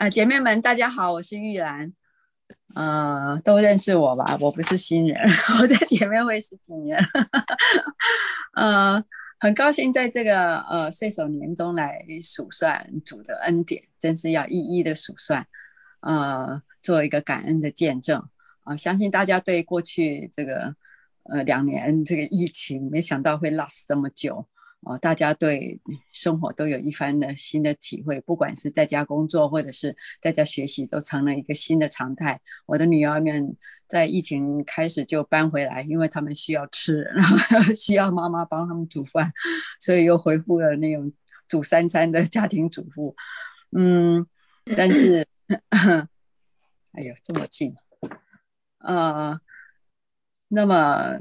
啊，姐妹们，大家好，我是玉兰，呃，都认识我吧？我不是新人，我在姐妹会十几年，呃，很高兴在这个呃岁首年中来数算主的恩典，真是要一一的数算，呃，做一个感恩的见证啊！相信大家对过去这个呃两年这个疫情，没想到会 last 这么久。哦，大家对生活都有一番的新的体会，不管是在家工作或者是在家学习，都成了一个新的常态。我的女儿们在疫情开始就搬回来，因为他们需要吃，然后 需要妈妈帮他们煮饭，所以又恢复了那种煮三餐的家庭主妇。嗯，但是，哎呦，这么近，呃，那么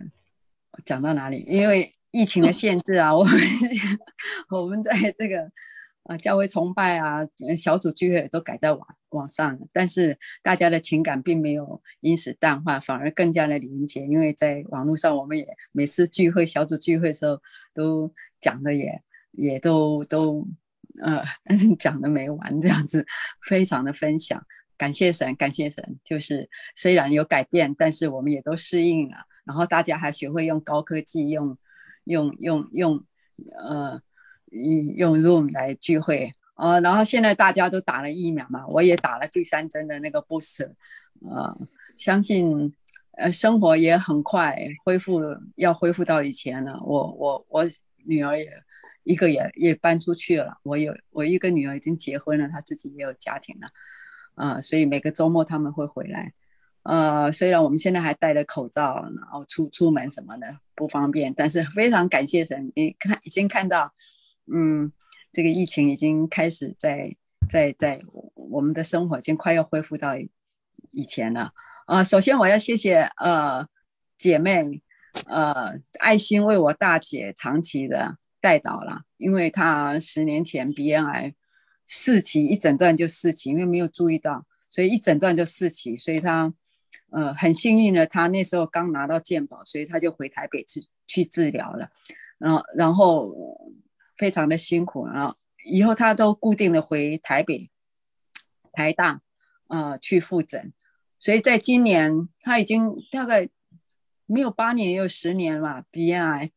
讲到哪里？因为。疫情的限制啊，我们 我们在这个啊教会崇拜啊小组聚会都改在网网上，但是大家的情感并没有因此淡化，反而更加的连接。因为在网络上，我们也每次聚会小组聚会的时候都讲的也也都都呃 讲的没完，这样子非常的分享。感谢神，感谢神，就是虽然有改变，但是我们也都适应了，然后大家还学会用高科技用。用用用，呃，用 Zoom 来聚会啊，然后现在大家都打了疫苗嘛，我也打了第三针的那个 booster，呃，相信呃生活也很快恢复，要恢复到以前了。我我我女儿也一个也也搬出去了，我有我一个女儿已经结婚了，她自己也有家庭了，啊，所以每个周末他们会回来。呃，虽然我们现在还戴着口罩，然后出出门什么的不方便，但是非常感谢神，你看已经看到，嗯，这个疫情已经开始在在在我们的生活已经快要恢复到以前了。啊，首先我要谢谢呃姐妹呃爱心为我大姐长期的带导了，因为她十年前鼻咽癌四期一诊断就四期，因为没有注意到，所以一诊断就四期，所以她。呃，很幸运的，他那时候刚拿到健保，所以他就回台北治去治疗了。然后，然后非常的辛苦。然后以后他都固定的回台北、台大，呃，去复诊。所以在今年，他已经大概没有八年，也有十年了，鼻咽癌，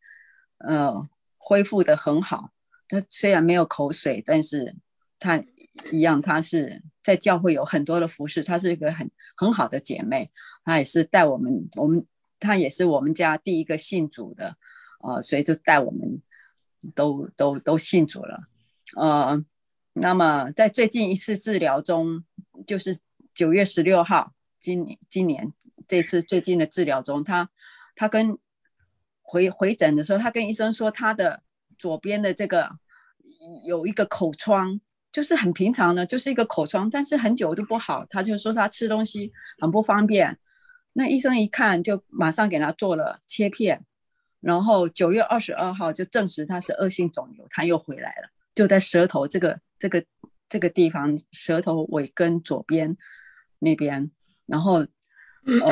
呃，恢复的很好。他虽然没有口水，但是他一样，他是。在教会有很多的服饰，她是一个很很好的姐妹，她也是带我们，我们她也是我们家第一个信主的，呃，所以就带我们都都都信主了，呃，那么在最近一次治疗中，就是九月十六号，今年今年这次最近的治疗中，她她跟回回诊的时候，她跟医生说，她的左边的这个有一个口疮。就是很平常的，就是一个口疮，但是很久都不好。他就说他吃东西很不方便。那医生一看，就马上给他做了切片。然后九月二十二号就证实他是恶性肿瘤，他又回来了，就在舌头这个这个这个地方，舌头尾根左边那边。然后 呃，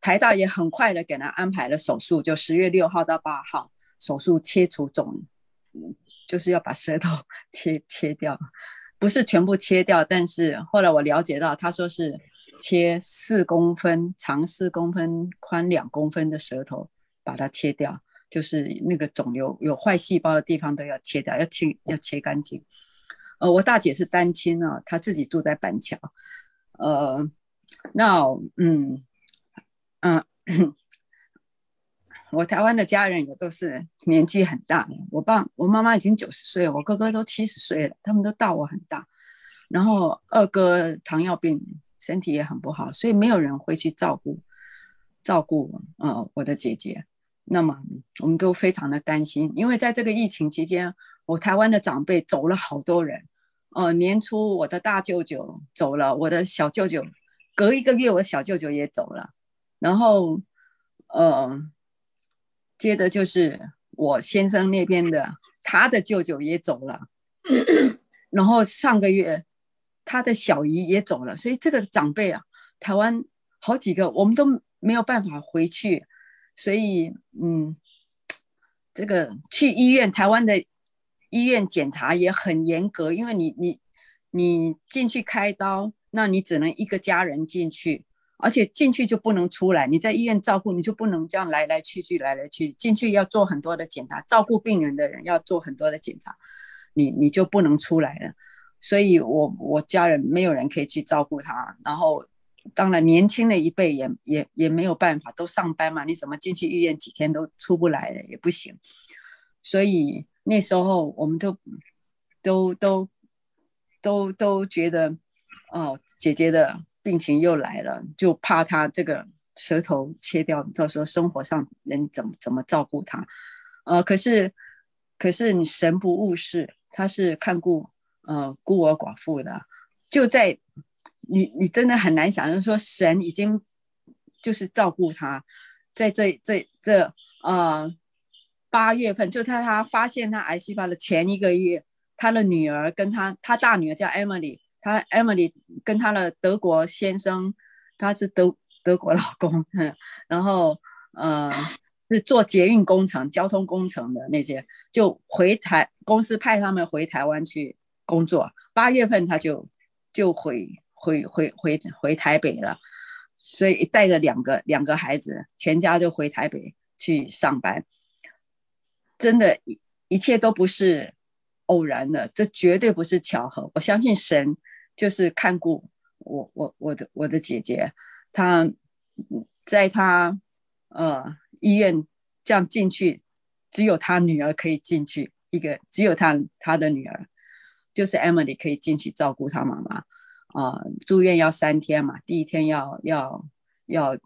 台大也很快的给他安排了手术，就十月六号到八号手术切除肿。就是要把舌头 切切掉，不是全部切掉，但是后来我了解到，他说是切四公分，长四公分，宽两公分的舌头，把它切掉，就是那个肿瘤有坏细胞的地方都要切掉，要清要切干净。呃，我大姐是单亲啊，她自己住在板桥，呃，那嗯嗯。我台湾的家人也都是年纪很大，我爸我妈妈已经九十岁了，我哥哥都七十岁了，他们都大我很大。然后二哥糖尿病，身体也很不好，所以没有人会去照顾照顾呃我的姐姐。那么我们都非常的担心，因为在这个疫情期间，我台湾的长辈走了好多人。呃，年初我的大舅舅走了，我的小舅舅隔一个月，我小舅舅也走了。然后呃。接着就是我先生那边的，他的舅舅也走了，然后上个月他的小姨也走了，所以这个长辈啊，台湾好几个，我们都没有办法回去，所以嗯，这个去医院，台湾的医院检查也很严格，因为你你你进去开刀，那你只能一个家人进去，而且进去就不能出来。你在医院照顾，你就不能这样来来去去，来来去进去要做很多的检查，照顾病人的人要做很多的检查，你你就不能出来了。所以我我家人没有人可以去照顾他，然后当然年轻的一辈也也也没有办法，都上班嘛，你怎么进去医院几天都出不来了也不行。所以那时候我们都都都都都觉得，哦，姐姐的病情又来了，就怕他这个舌头切掉，到时候生活上人怎么怎么照顾他？呃，可是可是你神不误事，他是看顾呃孤儿寡妇的，就在你你真的很难想象说神已经就是照顾他，在这这这呃。八月份，就在他发现他癌细胞的前一个月，他的女儿跟他，他大女儿叫 Emily，他 Emily 跟他的德国先生，他是德德国老公，然后呃是做捷运工程、交通工程的那些，就回台公司派他们回台湾去工作。八月份他就就回回回回回台北了，所以带着两个两个孩子，全家就回台北去上班。真的，一切都不是偶然的，这绝对不是巧合。我相信神就是看顾我，我我的我的姐姐，她在她呃医院这样进去，只有她女儿可以进去，一个只有她她的女儿，就是 Emily 可以进去照顾她妈妈啊。住院要三天嘛，第一天要要要。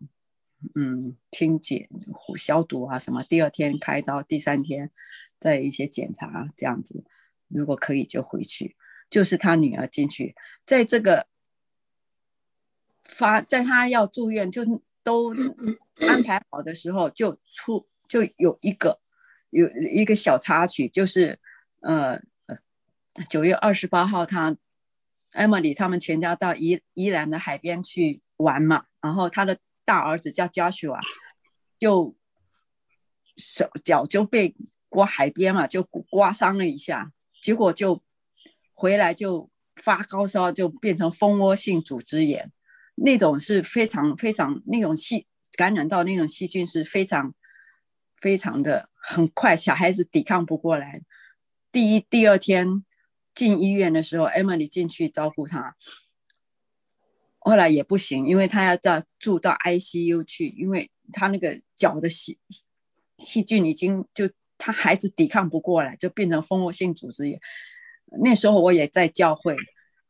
嗯，清洁、消毒啊什么。第二天开刀，第三天再一些检查这样子。如果可以就回去。就是他女儿进去，在这个发，在他要住院就都安排好的时候，就出就有一个有一个小插曲，就是呃九月二十八号，他 Emily 他们全家到宜宜兰的海边去玩嘛，然后他的。大儿子叫 Joshua，就手脚就被刮海边嘛，就刮伤了一下，结果就回来就发高烧，就变成蜂窝性组织炎，那种是非常非常那种细感染到那种细菌是非常非常的很快，小孩子抵抗不过来。第一第二天进医院的时候，Emily 进去照顾他。后来也不行，因为他要到住到 ICU 去，因为他那个脚的细细菌已经就他孩子抵抗不过来，就变成蜂窝性组织炎。那时候我也在教会，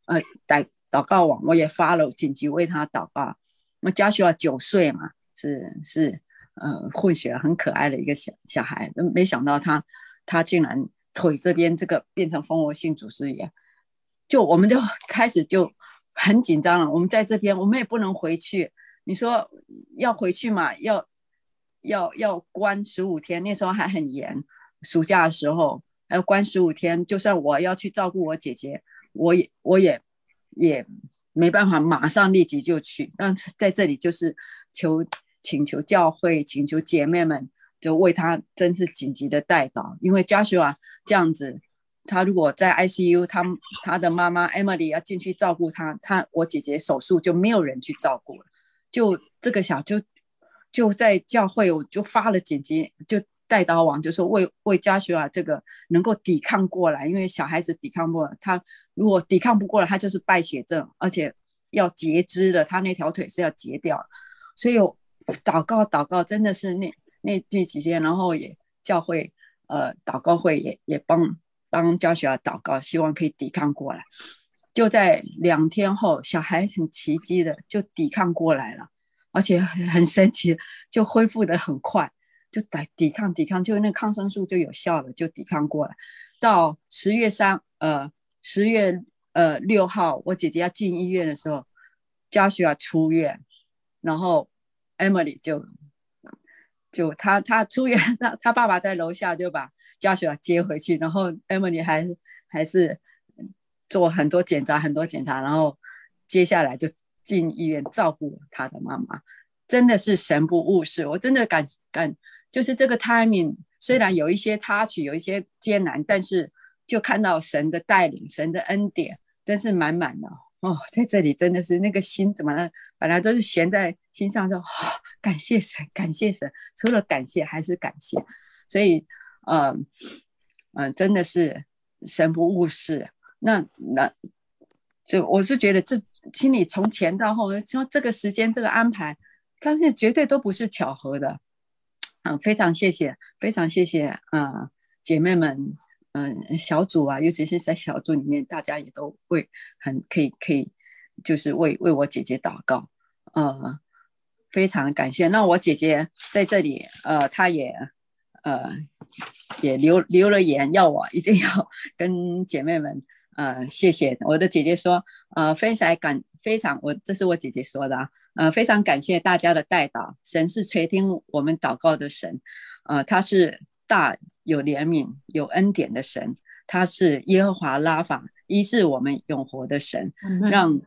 呃，祷祷告网我也发了紧急为他祷告。那家需要九岁嘛，是是呃混血很可爱的一个小小孩，没想到他他竟然腿这边这个变成蜂窝性组织炎，就我们就开始就。很紧张了，我们在这边，我们也不能回去。你说要回去嘛？要要要关十五天，那时候还很严。暑假的时候还要关十五天，就算我要去照顾我姐姐，我也我也也没办法马上立即就去。但在这里就是求请求教会，请求姐妹们，就为他真是紧急的带到，因为家属啊这样子。他如果在 ICU，他他的妈妈 Emily 要进去照顾他，他我姐姐手术就没有人去照顾了，就这个小就就在教会，我就发了紧急就带刀王，就说为为家属啊这个能够抵抗过来，因为小孩子抵抗不了，他如果抵抗不过来，他就是败血症，而且要截肢的，他那条腿是要截掉，所以祷告祷告真的是那那这几天，然后也教会呃祷告会也也帮。帮教学祷告，希望可以抵抗过来。就在两天后，小孩很奇迹的就抵抗过来了，而且很神奇，就恢复的很快，就抵抵抗抵抗，就那抗生素就有效了，就抵抗过来。到十月三呃十月呃六号，我姐姐要进医院的时候，教学要出院，然后 Emily 就就他他出院，他他爸爸在楼下就把。家属要接回去，然后 Emily 还还是做很多检查，很多检查，然后接下来就进医院照顾他的妈妈，真的是神不误事。我真的感感，就是这个 timing 虽然有一些插曲，有一些艰难，但是就看到神的带领，神的恩典，真是满满的哦，在这里真的是那个心怎么了？本来都是悬在心上，就感谢神，感谢神，除了感谢还是感谢，所以，嗯嗯，真的是神不误事。那那就我是觉得这心里从前到后，说这个时间这个安排，相信绝对都不是巧合的。嗯，非常谢谢，非常谢谢啊，姐妹们，嗯，小组啊，尤其是在小组里面，大家也都会很可以可以，就是为为我姐姐祷告，呃，非常感谢。那我姐姐在这里，呃，她也呃也留留了言，要我一定要 跟姐妹们。呃，谢谢我的姐姐说，呃，非常感非常我这是我姐姐说的啊，呃，非常感谢大家的带导，神是垂听我们祷告的神，呃，他是大有怜悯有恩典的神，他是耶和华拉法医治我们永活的神，让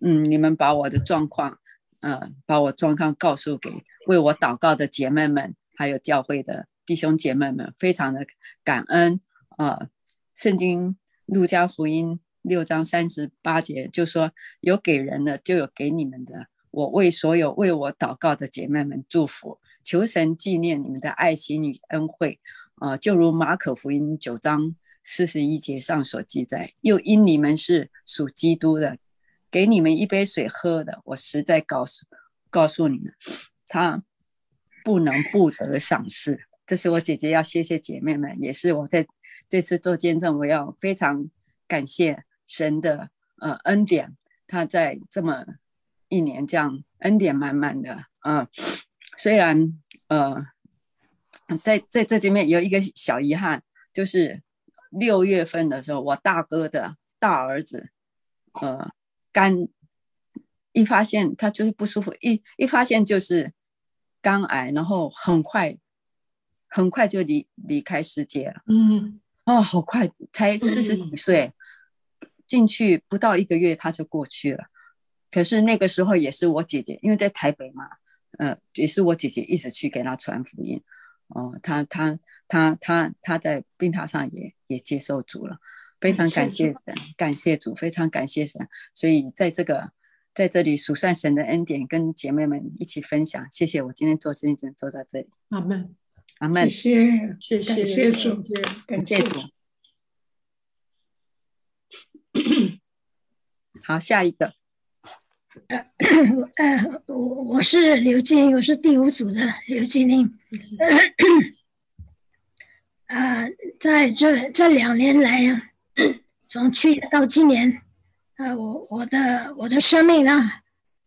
嗯你们把我的状况，呃，把我状况告诉给为我祷告的姐妹们，还有教会的弟兄姐妹们，非常的感恩。啊，圣经。路加福音六章三十八节就说：“有给人的，就有给你们的。我为所有为我祷告的姐妹们祝福，求神纪念你们的爱心与恩惠。啊，就如马可福音九章四十一节上所记载，又因你们是属基督的，给你们一杯水喝的。我实在告诉告诉你们，他不能不得赏识。这是我姐姐要谢谢姐妹们，也是我在。”这次做见证，我要非常感谢神的呃恩典，他在这么一年这样恩典满满的啊。虽然呃在在这里面有一个小遗憾，就是六月份的时候，我大哥的大儿子呃肝一发现他就是不舒服，一一发现就是肝癌，然后很快很快就离离开世界了。嗯。哦，好快，才四十几岁，进去不到一个月他就过去了。可是那个时候也是我姐姐，因为在台北嘛，呃，也是我姐姐一直去给他传福音。哦，他他他他他在病榻上也也接受主了，非常感谢神，感谢主，非常感谢神。所以在这个在这里数算神的恩典，跟姐妹们一起分享。谢谢我今天做见证做到这里。阿门。阿门，谢谢，谢谢主，感谢主。好，下一个。呃，呃，我我是刘金，我是第五组的刘金玲。呃，在这这两年来啊，从去年到今年，呃，我我的我的生命呢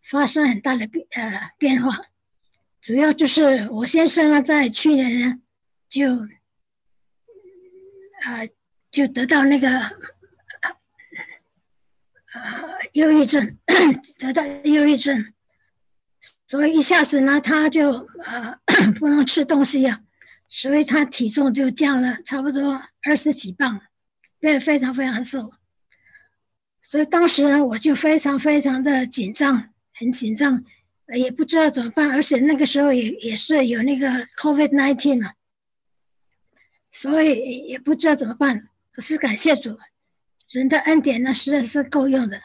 发生很大的变呃变化。主要就是我先生呢，在去年呢，就啊就得到那个啊忧郁症，得到忧郁症，所以一下子呢，他就啊不能吃东西呀，所以他体重就降了差不多二十几磅，变得非常非常瘦。所以当时呢，我就非常非常的紧张，很紧张。也不知道怎么办，而且那个时候也也是有那个 COVID nineteen 啊，所以也不知道怎么办。可是感谢主，人的恩典呢实在是够用的。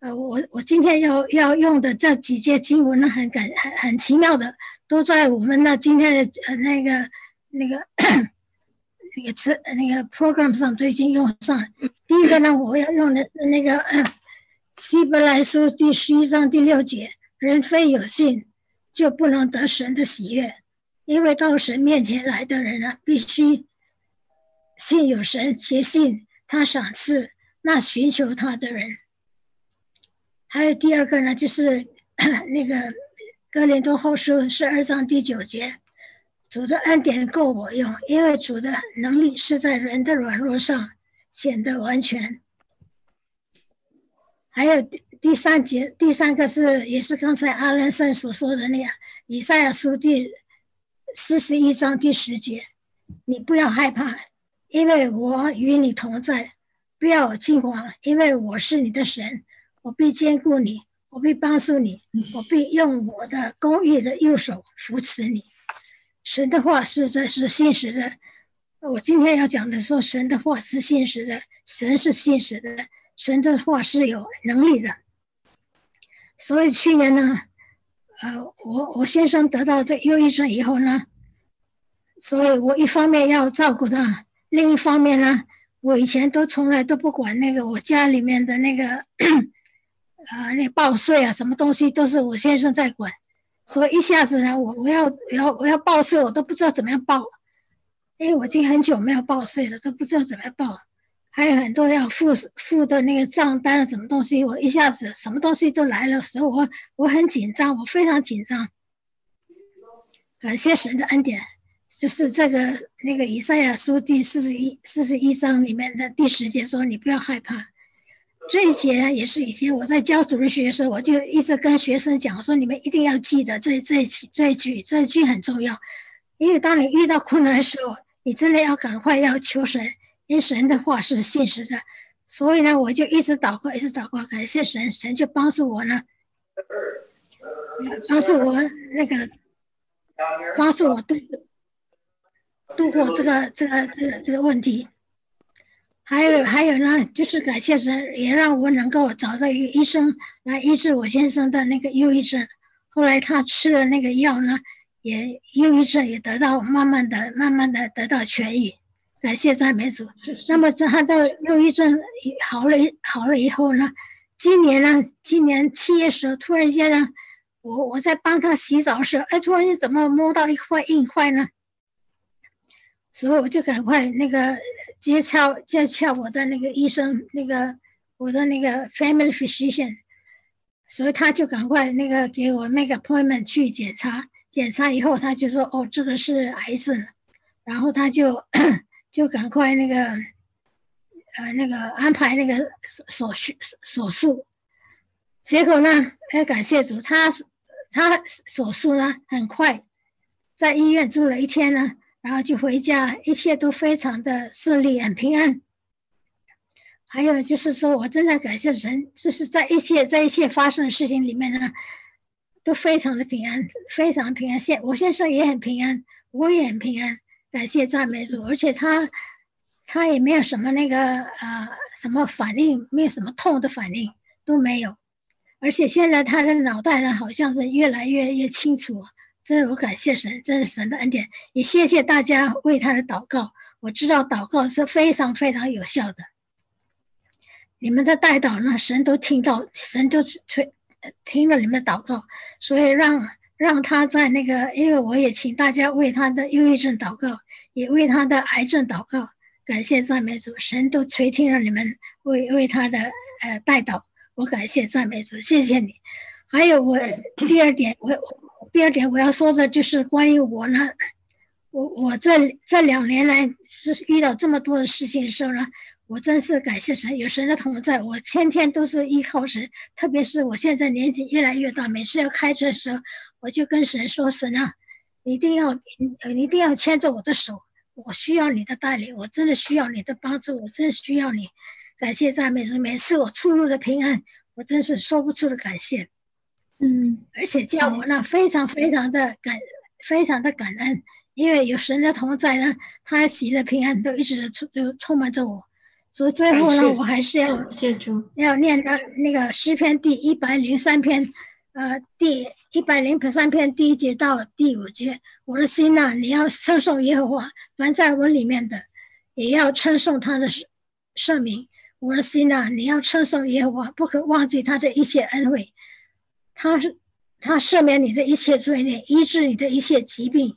呃，我我今天要要用的这几节经文呢，很感很很奇妙的，都在我们那今天的呃那个那个 那个词那个 program 上都已经用上。第一个呢，我要用的是那个 希伯来书第十一章第六节。人非有信，就不能得神的喜悦，因为到神面前来的人啊，必须信有神，且信他赏赐那寻求他的人。还有第二个呢，就是 那个哥林多后书十二章第九节，主的恩典够我用，因为主的能力是在人的软弱上显得完全。还有。第三节，第三个是也是刚才阿兰森所说的那样，以赛亚书第四十一章第十节，你不要害怕，因为我与你同在；不要惊慌，因为我是你的神，我必兼顾你，我必帮助你，我必用我的公义的右手扶持你。神的话实在是信实的。我今天要讲的说，神的话是信实的，神是信实的。神的话是有能力的。所以去年呢，呃，我我先生得到这忧郁症以后呢，所以我一方面要照顾他，另一方面呢，我以前都从来都不管那个我家里面的那个，呃，那报税啊，什么东西都是我先生在管，所以一下子呢，我我要我要我要报税，我都不知道怎么样报，因为我已经很久没有报税了，都不知道怎么样报。还有很多要付付的那个账单什么东西，我一下子什么东西都来了，所以我我很紧张，我非常紧张。感谢神的恩典，就是这个那个以赛亚书第四十一四十一章里面的第十节说：“你不要害怕。”这一节也是以前我在教主日学的时候，我就一直跟学生讲说：“你们一定要记得这这这一句，这一句很重要，因为当你遇到困难的时候，你真的要赶快要求神。”因神的话是现实的，所以呢，我就一直祷告，一直祷告，感谢神，神就帮助我呢，帮助我那个，帮助我度度过这个这个这个这个问题。还有还有呢，就是感谢神，也让我能够找到一个医生来医治我先生的那个忧郁症。后来他吃了那个药呢，也忧郁症也得到慢慢的、慢慢的得到痊愈。感谢赞美主。那么这他的忧郁症好了，好了以后呢？今年呢？今年七月时候，突然间呢，我我在帮他洗澡时，哎，突然间怎么摸到一块硬块呢？所以我就赶快那个接洽接洽我的那个医生，那个我的那个 family physician，所以他就赶快那个给我 make appointment 去检查。检查以后，他就说：“哦，这个是癌症。”然后他就。就赶快那个，呃，那个安排那个手手术手术，结果呢，哎，感谢主，他他手术呢很快，在医院住了一天呢，然后就回家，一切都非常的顺利，很平安。还有就是说，我真的感谢神，就是在一切在一切发生的事情里面呢，都非常的平安，非常平安。现我先生也很平安，我也很平安。感谢赞美主，而且他他也没有什么那个呃什么反应，没有什么痛的反应都没有，而且现在他的脑袋呢好像是越来越越清楚，真是我感谢神，这是神的恩典，也谢谢大家为他的祷告，我知道祷告是非常非常有效的，你们的代祷呢，神都听到，神都吹听了你们祷告，所以让。让他在那个，因为我也请大家为他的忧郁症祷告，也为他的癌症祷告。感谢赞美主，神都垂听了你们为为他的呃代祷。我感谢赞美主，谢谢你。还有我第二点，我第二点我要说的就是关于我呢，我我这这两年来是遇到这么多的事情的时候呢。我真是感谢神，有神的同在，我天天都是依靠神。特别是我现在年纪越来越大，每次要开车的时候，我就跟神说：“神啊，你一定要，你一定要牵着我的手，我需要你的带领，我真的需要你的帮助，我真的需要你。”感谢赞美神，每次我出入的平安，我真是说不出的感谢。嗯，而且叫我呢，非常非常的感，非常的感恩，因为有神的同在呢，他喜的平安都一直充就充满着我。所以最后呢，我还是要要念到那个诗篇第一百零三篇，呃，第一百零三篇第一节到第五节。我的心呐，你要称颂耶和华，凡在我里面的，也要称颂他的圣名。我的心呐，你要称颂耶和华，不可忘记他的一切恩惠。他是他赦免你的一切罪孽，医治你的一切疾病，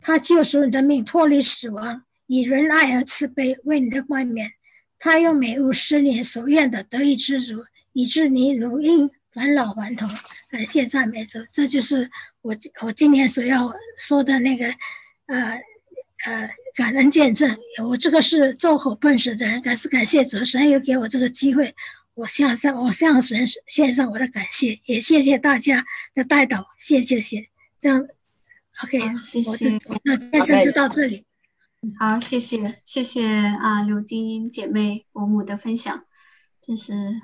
他救赎你的命，脱离死亡，以仁爱和慈悲为你的冠冕。他用美物施你所愿的得以知足，以致你如因返老还童。感谢赞美主，这就是我我今天所要说的那个，呃呃，感恩见证。我这个是奏口笨舌的人，感是感谢主，神又给我这个机会，我向上我向神献上我的感谢，也谢谢大家的带导，谢谢谢。这样，OK，谢谢，那今天就到这里。好，谢谢谢谢啊，刘晶晶姐妹伯母的分享，这是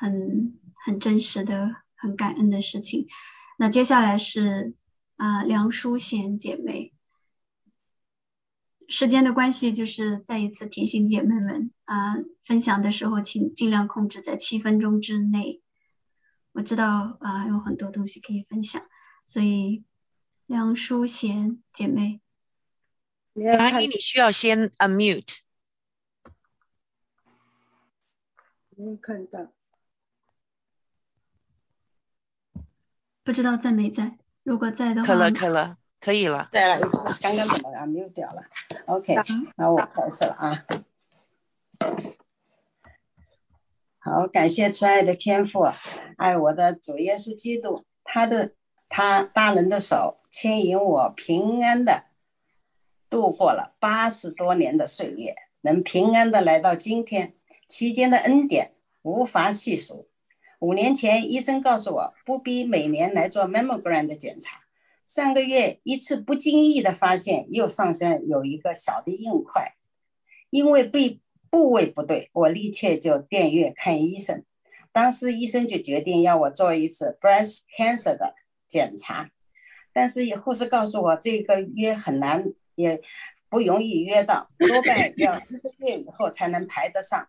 很很真实的、很感恩的事情。那接下来是啊，梁淑贤姐妹，时间的关系，就是再一次提醒姐妹们啊，分享的时候请尽量控制在七分钟之内。我知道啊，有很多东西可以分享，所以梁淑贤姐妹，阿姨，你需要先 unmute。没有看到，不知道在没在？如果在的话，可了，可了，可以了，在了，刚刚怎么 unmute 掉了？OK，那我开始了啊。好，感谢慈爱的天父，爱我的主耶稣基督，他的他大人的手牵引我平安的度过了八十多年的岁月，能平安的来到今天，期间的恩典无法细数。五年前，医生告诉我不必每年来做 mammogram 的检查，上个月一次不经意的发现右上身有一个小的硬块，因为被。部位不对，我立刻就电院看医生。当时医生就决定要我做一次 breast cancer 的检查，但是护士告诉我这个约很难，也不容易约到，多半要一个月以后才能排得上。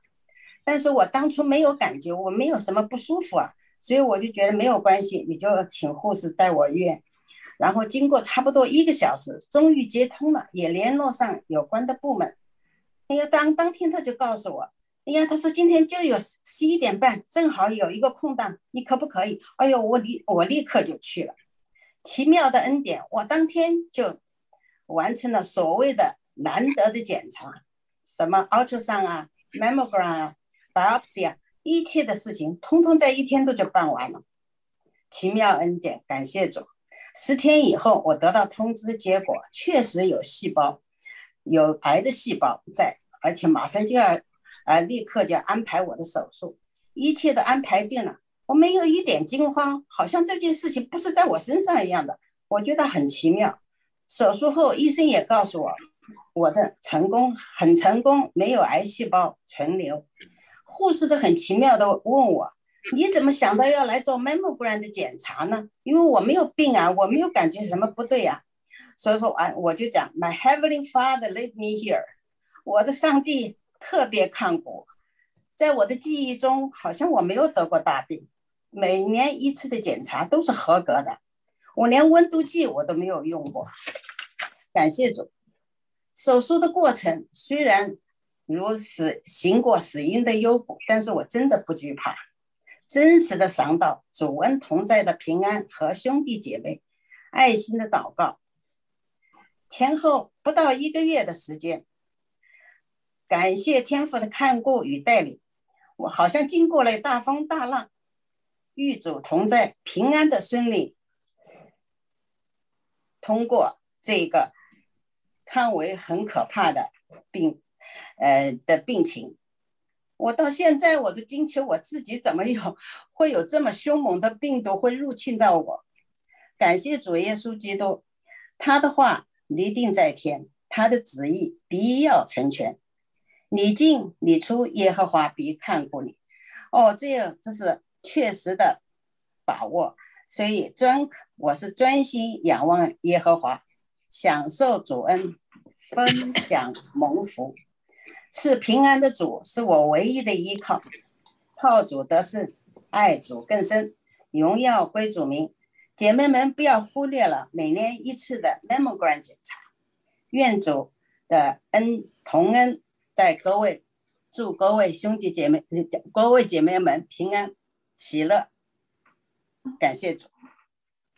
但是我当初没有感觉，我没有什么不舒服啊，所以我就觉得没有关系，你就请护士带我院。然后经过差不多一个小时，终于接通了，也联络上有关的部门。哎呀，当当天他就告诉我，哎呀，他说今天就有十一点半，正好有一个空档，你可不可以？哎呦，我立我立刻就去了。奇妙的恩典，我当天就完成了所谓的难得的检查，什么 ultrasound 啊、mammogram 啊、biopsy 啊，一切的事情通通在一天都就办完了。奇妙恩典，感谢主。十天以后，我得到通知结果，确实有细胞，有癌的细胞在。而且马上就要，啊，立刻就安排我的手术，一切都安排定了，我没有一点惊慌，好像这件事情不是在我身上一样的，我觉得很奇妙。手术后，医生也告诉我，我的成功很成功，没有癌细胞存留。护士都很奇妙的问我，你怎么想到要来做 mammogram 的检查呢？因为我没有病啊，我没有感觉什么不对呀。所以说啊，我就讲，My heavenly Father lead me here。我的上帝特别看顾，在我的记忆中，好像我没有得过大病，每年一次的检查都是合格的，我连温度计我都没有用过。感谢主，手术的过程虽然如死行过死荫的幽谷，但是我真的不惧怕，真实的尝到主恩同在的平安和兄弟姐妹爱心的祷告。前后不到一个月的时间。感谢天父的看顾与带领，我好像经过了大风大浪，与主同在，平安的顺利通过这个看为很可怕的病，呃的病情。我到现在我都惊奇，我自己怎么有会有这么凶猛的病毒会入侵到我？感谢主耶稣基督，他的话立定在天，他的旨意必要成全。你进你出，耶和华必看顾你。哦，这样这是确实的把握。所以专我是专心仰望耶和华，享受主恩，分享蒙福，赐平安的主是我唯一的依靠。靠主得胜，爱主更深，荣耀归主名。姐妹们不要忽略了每年一次的 mammogram 检查。愿主的恩同恩。在各位，祝各位兄弟姐妹、各位姐妹们平安喜乐，感谢主，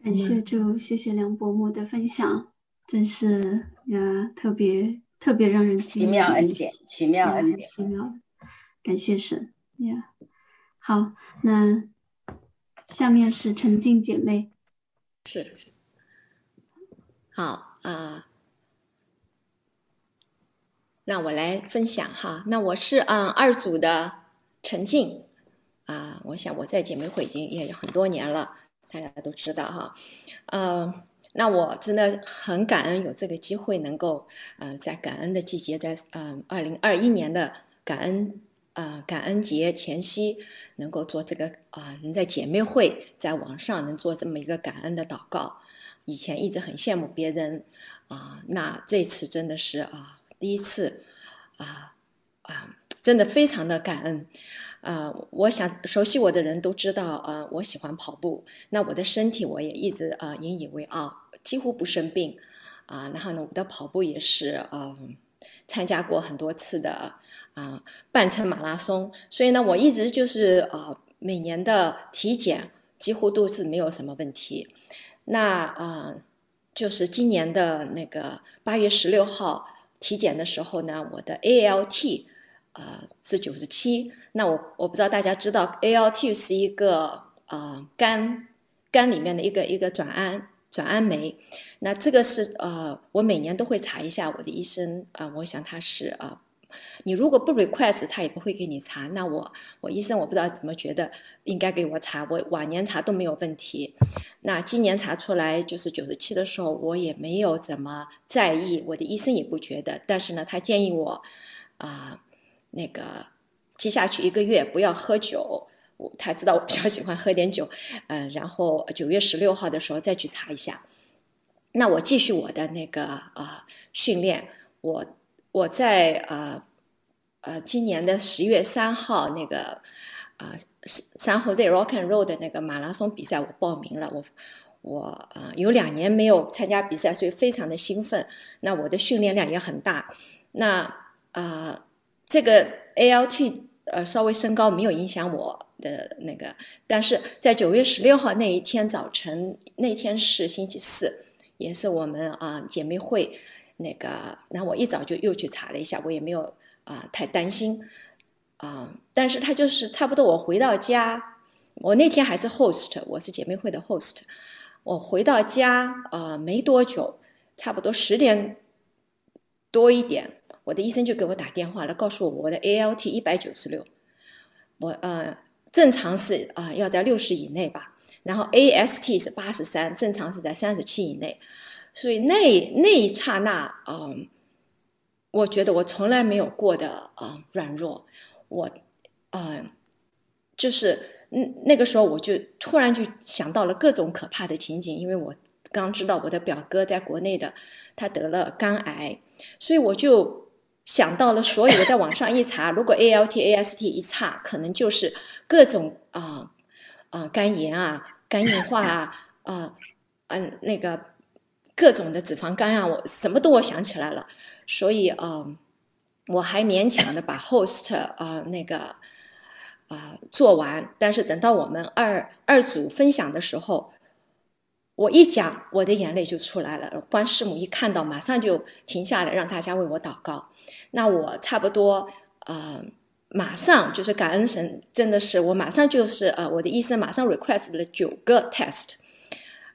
感谢主，谢谢梁伯母的分享，真是呀，特别特别让人奇妙恩典，奇妙恩典，奇妙，感谢神呀。好，那下面是陈静姐妹，是，好啊。那我来分享哈，那我是嗯二组的陈静啊，我想我在姐妹会已经也有很多年了，大家都知道哈，嗯，那我真的很感恩有这个机会能够嗯在感恩的季节，在嗯二零二一年的感恩啊感恩节前夕，能够做这个啊能在姐妹会在网上能做这么一个感恩的祷告，以前一直很羡慕别人啊，那这次真的是啊。第一次啊啊，真的非常的感恩。啊，我想熟悉我的人都知道，呃，我喜欢跑步。那我的身体我也一直呃引以为傲，几乎不生病。啊，然后呢，我的跑步也是嗯参加过很多次的啊半程马拉松。所以呢，我一直就是啊每年的体检几乎都是没有什么问题。那啊，就是今年的那个八月十六号体检的时候呢，我的 ALT。啊，是九十七。那我我不知道大家知道，ALT 是一个呃肝肝里面的一个一个转氨转氨酶。那这个是呃，我每年都会查一下我的医生啊。我想他是啊，你如果不 request，他也不会给你查。那我我医生我不知道怎么觉得应该给我查，我往年查都没有问题。那今年查出来就是九十七的时候，我也没有怎么在意，我的医生也不觉得。但是呢，他建议我啊。那个接下去一个月不要喝酒，我他知道我比较喜欢喝点酒，嗯，然后九月十六号的时候再去查一下。那我继续我的那个啊训练，我我在啊呃今年的十月三号那个啊三号在 Rock and Roll 的那个马拉松比赛我报名了，我我啊有两年没有参加比赛，所以非常的兴奋。那我的训练量也很大，那啊。这个 ALT 呃稍微升高没有影响我的那个，但是在九月十六号那一天早晨，那天是星期四，也是我们啊姐妹会那个，那我一早就又去查了一下，我也没有啊太担心啊，但是他就是差不多我回到家，我那天还是 host，我是姐妹会的 host，我回到家啊没多久，差不多十点多一点。我的医生就给我打电话了，告诉我我的 ALT 一百九十六，我呃正常是啊要在六十以内吧，然后 AST 是八十三，正常是在三十七以内，所以那那一刹那嗯，我觉得我从来没有过的啊软弱，我啊就是那那个时候我就突然就想到了各种可怕的情景，因为我刚知道我的表哥在国内的他得了肝癌，所以我就。想到了所有，在网上一查，如果 ALT、AST 一差，可能就是各种啊啊肝炎啊、肝硬化啊啊嗯那个各种的脂肪肝啊，我什么都我想起来了。所以啊，我还勉强的把 host 啊那个啊做完，但是等到我们二二组分享的时候。我一讲，我的眼泪就出来了。关师母一看到，马上就停下来，让大家为我祷告。那我差不多，呃，马上就是感恩神，真的是我马上就是呃，我的医生马上 request 了九个 test。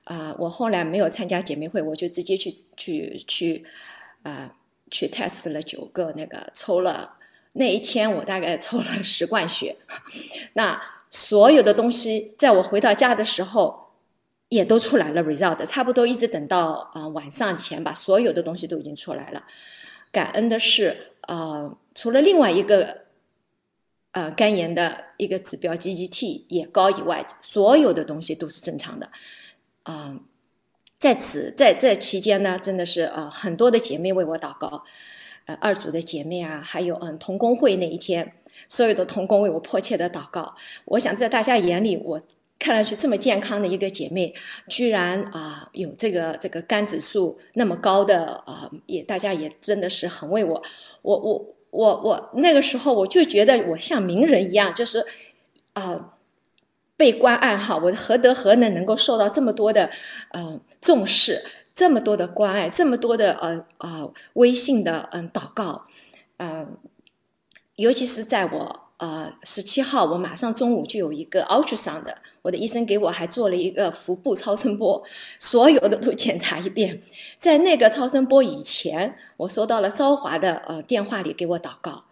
啊，我后来没有参加姐妹会，我就直接去去去，啊，去 test 了九个，那个抽了那一天我大概抽了十罐血。那所有的东西，在我回到家的时候。也都出来了，result 差不多一直等到啊晚上前吧，所有的东西都已经出来了。感恩的是，呃，除了另外一个呃肝炎的一个指标 GGT 也高以外，所有的东西都是正常的。啊，在此在这期间呢，真的是呃很多的姐妹为我祷告，呃二组的姐妹啊，还有嗯同工会那一天，所有的同工为我迫切的祷告。我想在大家眼里我。看上去这么健康的一个姐妹，居然啊有这个这个肝指数那么高的啊，也大家也真的是很为我，我我我我那个时候我就觉得我像名人一样，就是啊被关爱哈，我何德何能能够受到这么多的嗯重视，这么多的关爱，这么多的呃啊微信的嗯祷告，嗯，尤其是在我。呃，十七号我马上中午就有一个 ultrasound 的，我的医生给我还做了一个腹部超声波，所有的都检查一遍。在那个超声波以前，我收到了昭华的呃电话里给我祷告，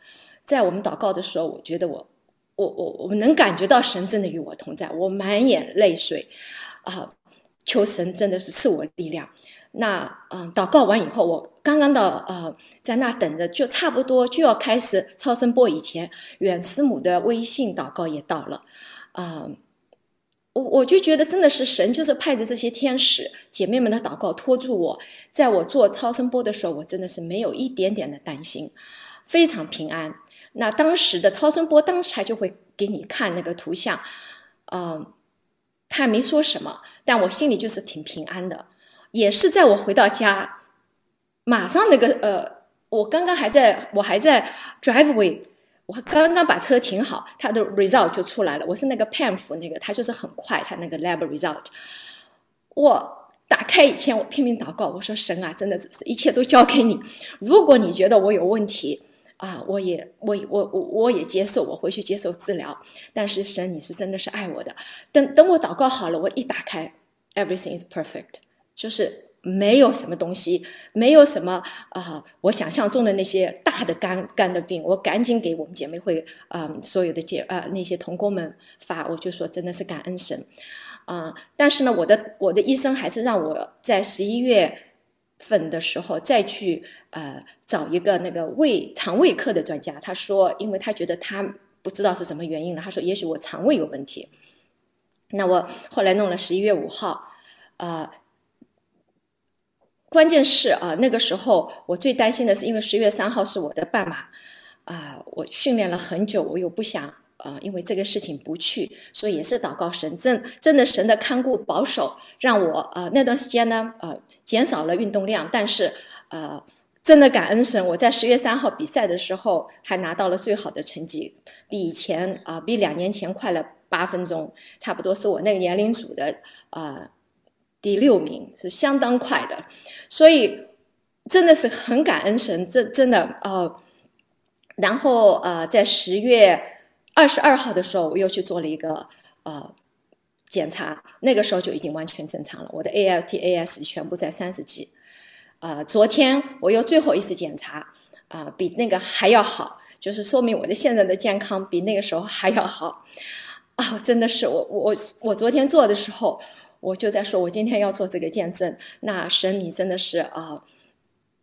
在我们祷告的时候，我觉得我我我我能感觉到神真的与我同在，我满眼泪水啊，求神真的是赐我力量。那嗯，祷告完以后，我刚刚到呃，在那等着，就差不多就要开始超声波以前，远师母的微信祷告也到了，啊，我我就觉得真的是神就是派着这些天使姐妹们的祷告托住我，在我做超声波的时候，我真的是没有一点点的担心，非常平安。那当时的超声波当时就会给你看那个图像，嗯，他没说什么，但我心里就是挺平安的。也是在我回到家，马上那个呃，我刚刚还在我还在 driveway。我刚刚把车停好，它的 result 就出来了。我是那个 p a m f 那个，它就是很快，它那个 lab result。我打开以前，我拼命祷告，我说神啊，真的一切都交给你。如果你觉得我有问题啊，我也我我我我也接受，我回去接受治疗。但是神，你是真的是爱我的。等等我祷告好了，我一打开，everything is perfect，就是。没有什么东西，没有什么啊，我想象中的那些大的肝肝的病，我赶紧给我们姐妹会啊所有的姐啊那些同工们发，我就说真的是感恩神啊。但是呢，我的我的医生还是让我在十一月份的时候再去呃找一个那个胃肠胃科的专家。他说，因为他觉得他不知道是什么原因了，他说也许我肠胃有问题。那我后来弄了十一月五号，呃。关键是啊，那个时候我最担心的是，因为十月三号是我的半马，啊，我训练了很久，我又不想啊，因为这个事情不去，所以也是祷告神，真真的神的看顾保守，让我啊那段时间呢，呃，减少了运动量，但是呃，真的感恩神，我在十月三号比赛的时候还拿到了最好的成绩，比以前啊，比两年前快了八分钟，差不多是我那个年龄组的啊。第六名是相当快的，所以真的是很感恩神，真真的呃，然后呃，在十月二十二号的时候，我又去做了一个呃检查，那个时候就已经完全正常了，我的 ALT、AS 全部在三十几。啊，昨天我又最后一次检查，啊，比那个还要好，就是说明我的现在的健康比那个时候还要好。啊，真的是我我我昨天做的时候。我就在说，我今天要做这个见证。那神，你真的是啊，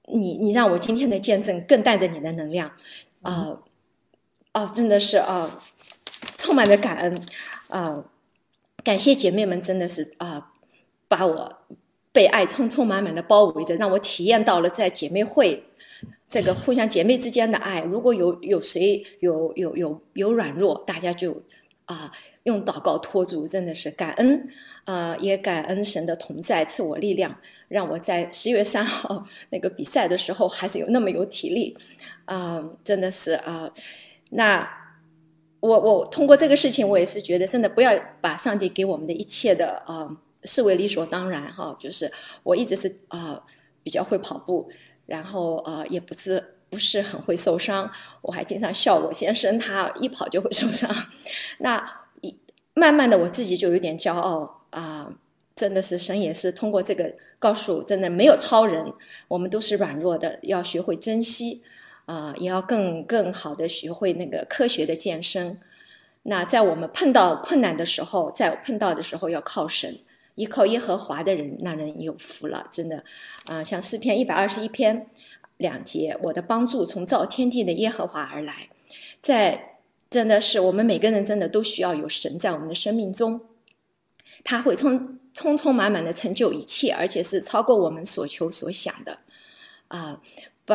你你让我今天的见证更带着你的能量，啊，哦，真的是啊，充满着感恩，啊，感谢姐妹们，真的是啊，把我被爱充充满满的包围着，让我体验到了在姐妹会这个互相姐妹之间的爱。如果有有谁有有有有软弱，大家就啊。用祷告托住，真的是感恩，呃，也感恩神的同在，赐我力量，让我在十月三号那个比赛的时候还是有那么有体力，啊，真的是啊，那我我通过这个事情，我也是觉得真的不要把上帝给我们的一切的啊视为理所当然哈，就是我一直是啊比较会跑步，然后啊也不是不是很会受伤，我还经常笑我先生他一跑就会受伤，那。慢慢的，我自己就有点骄傲啊！真的是神也是通过这个告诉，真的没有超人，我们都是软弱的，要学会珍惜啊，也要更更好的学会那个科学的健身。那在我们碰到困难的时候，在碰到的时候要靠神，依靠耶和华的人，那人有福了，真的啊！像诗篇一百二十一篇两节，我的帮助从造天地的耶和华而来，在。真的是，我们每个人真的都需要有神在我们的生命中，他会充充充满满的成就一切，而且是超过我们所求所想的，啊，不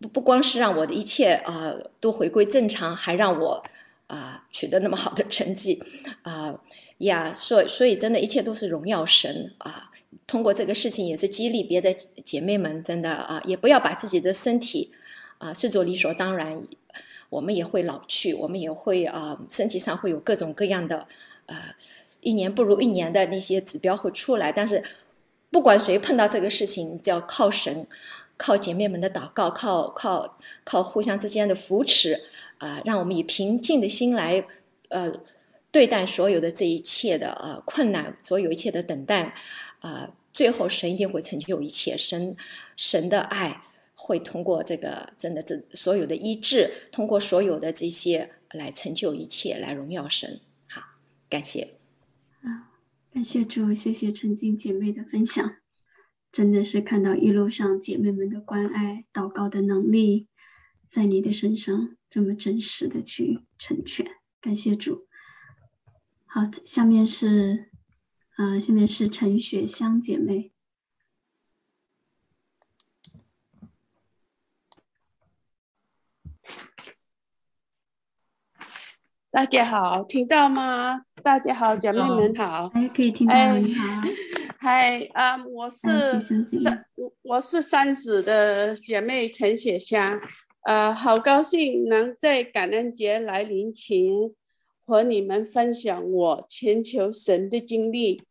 不不光是让我的一切啊都回归正常，还让我啊取得那么好的成绩，啊呀，所所以真的一切都是荣耀神啊！通过这个事情也是激励别的姐妹们，真的啊，也不要把自己的身体啊视作理所当然。我们也会老去，我们也会啊，身体上会有各种各样的，呃，一年不如一年的那些指标会出来。但是，不管谁碰到这个事情，就要靠神，靠姐妹们的祷告，靠靠靠互相之间的扶持，啊，让我们以平静的心来，呃，对待所有的这一切的呃困难，所有一切的等待，啊，最后神一定会成就一切，神神的爱。会通过这个真的这所有的医治，通过所有的这些来成就一切，来荣耀神。好，感谢。啊，感谢主，谢谢纯净姐妹的分享，真的是看到一路上姐妹们的关爱、祷告的能力，在你的身上这么真实的去成全。感谢主。好，下面是嗯、下面是陈雪香姐妹。大家好，听到吗？大家好，姐妹们好。哎，可以听到，哎你好。嗨，啊、我哎是三，我我是三子的姐妹陈雪香，呃，好高兴能在感恩节来临前和你们分享我全球神的经历。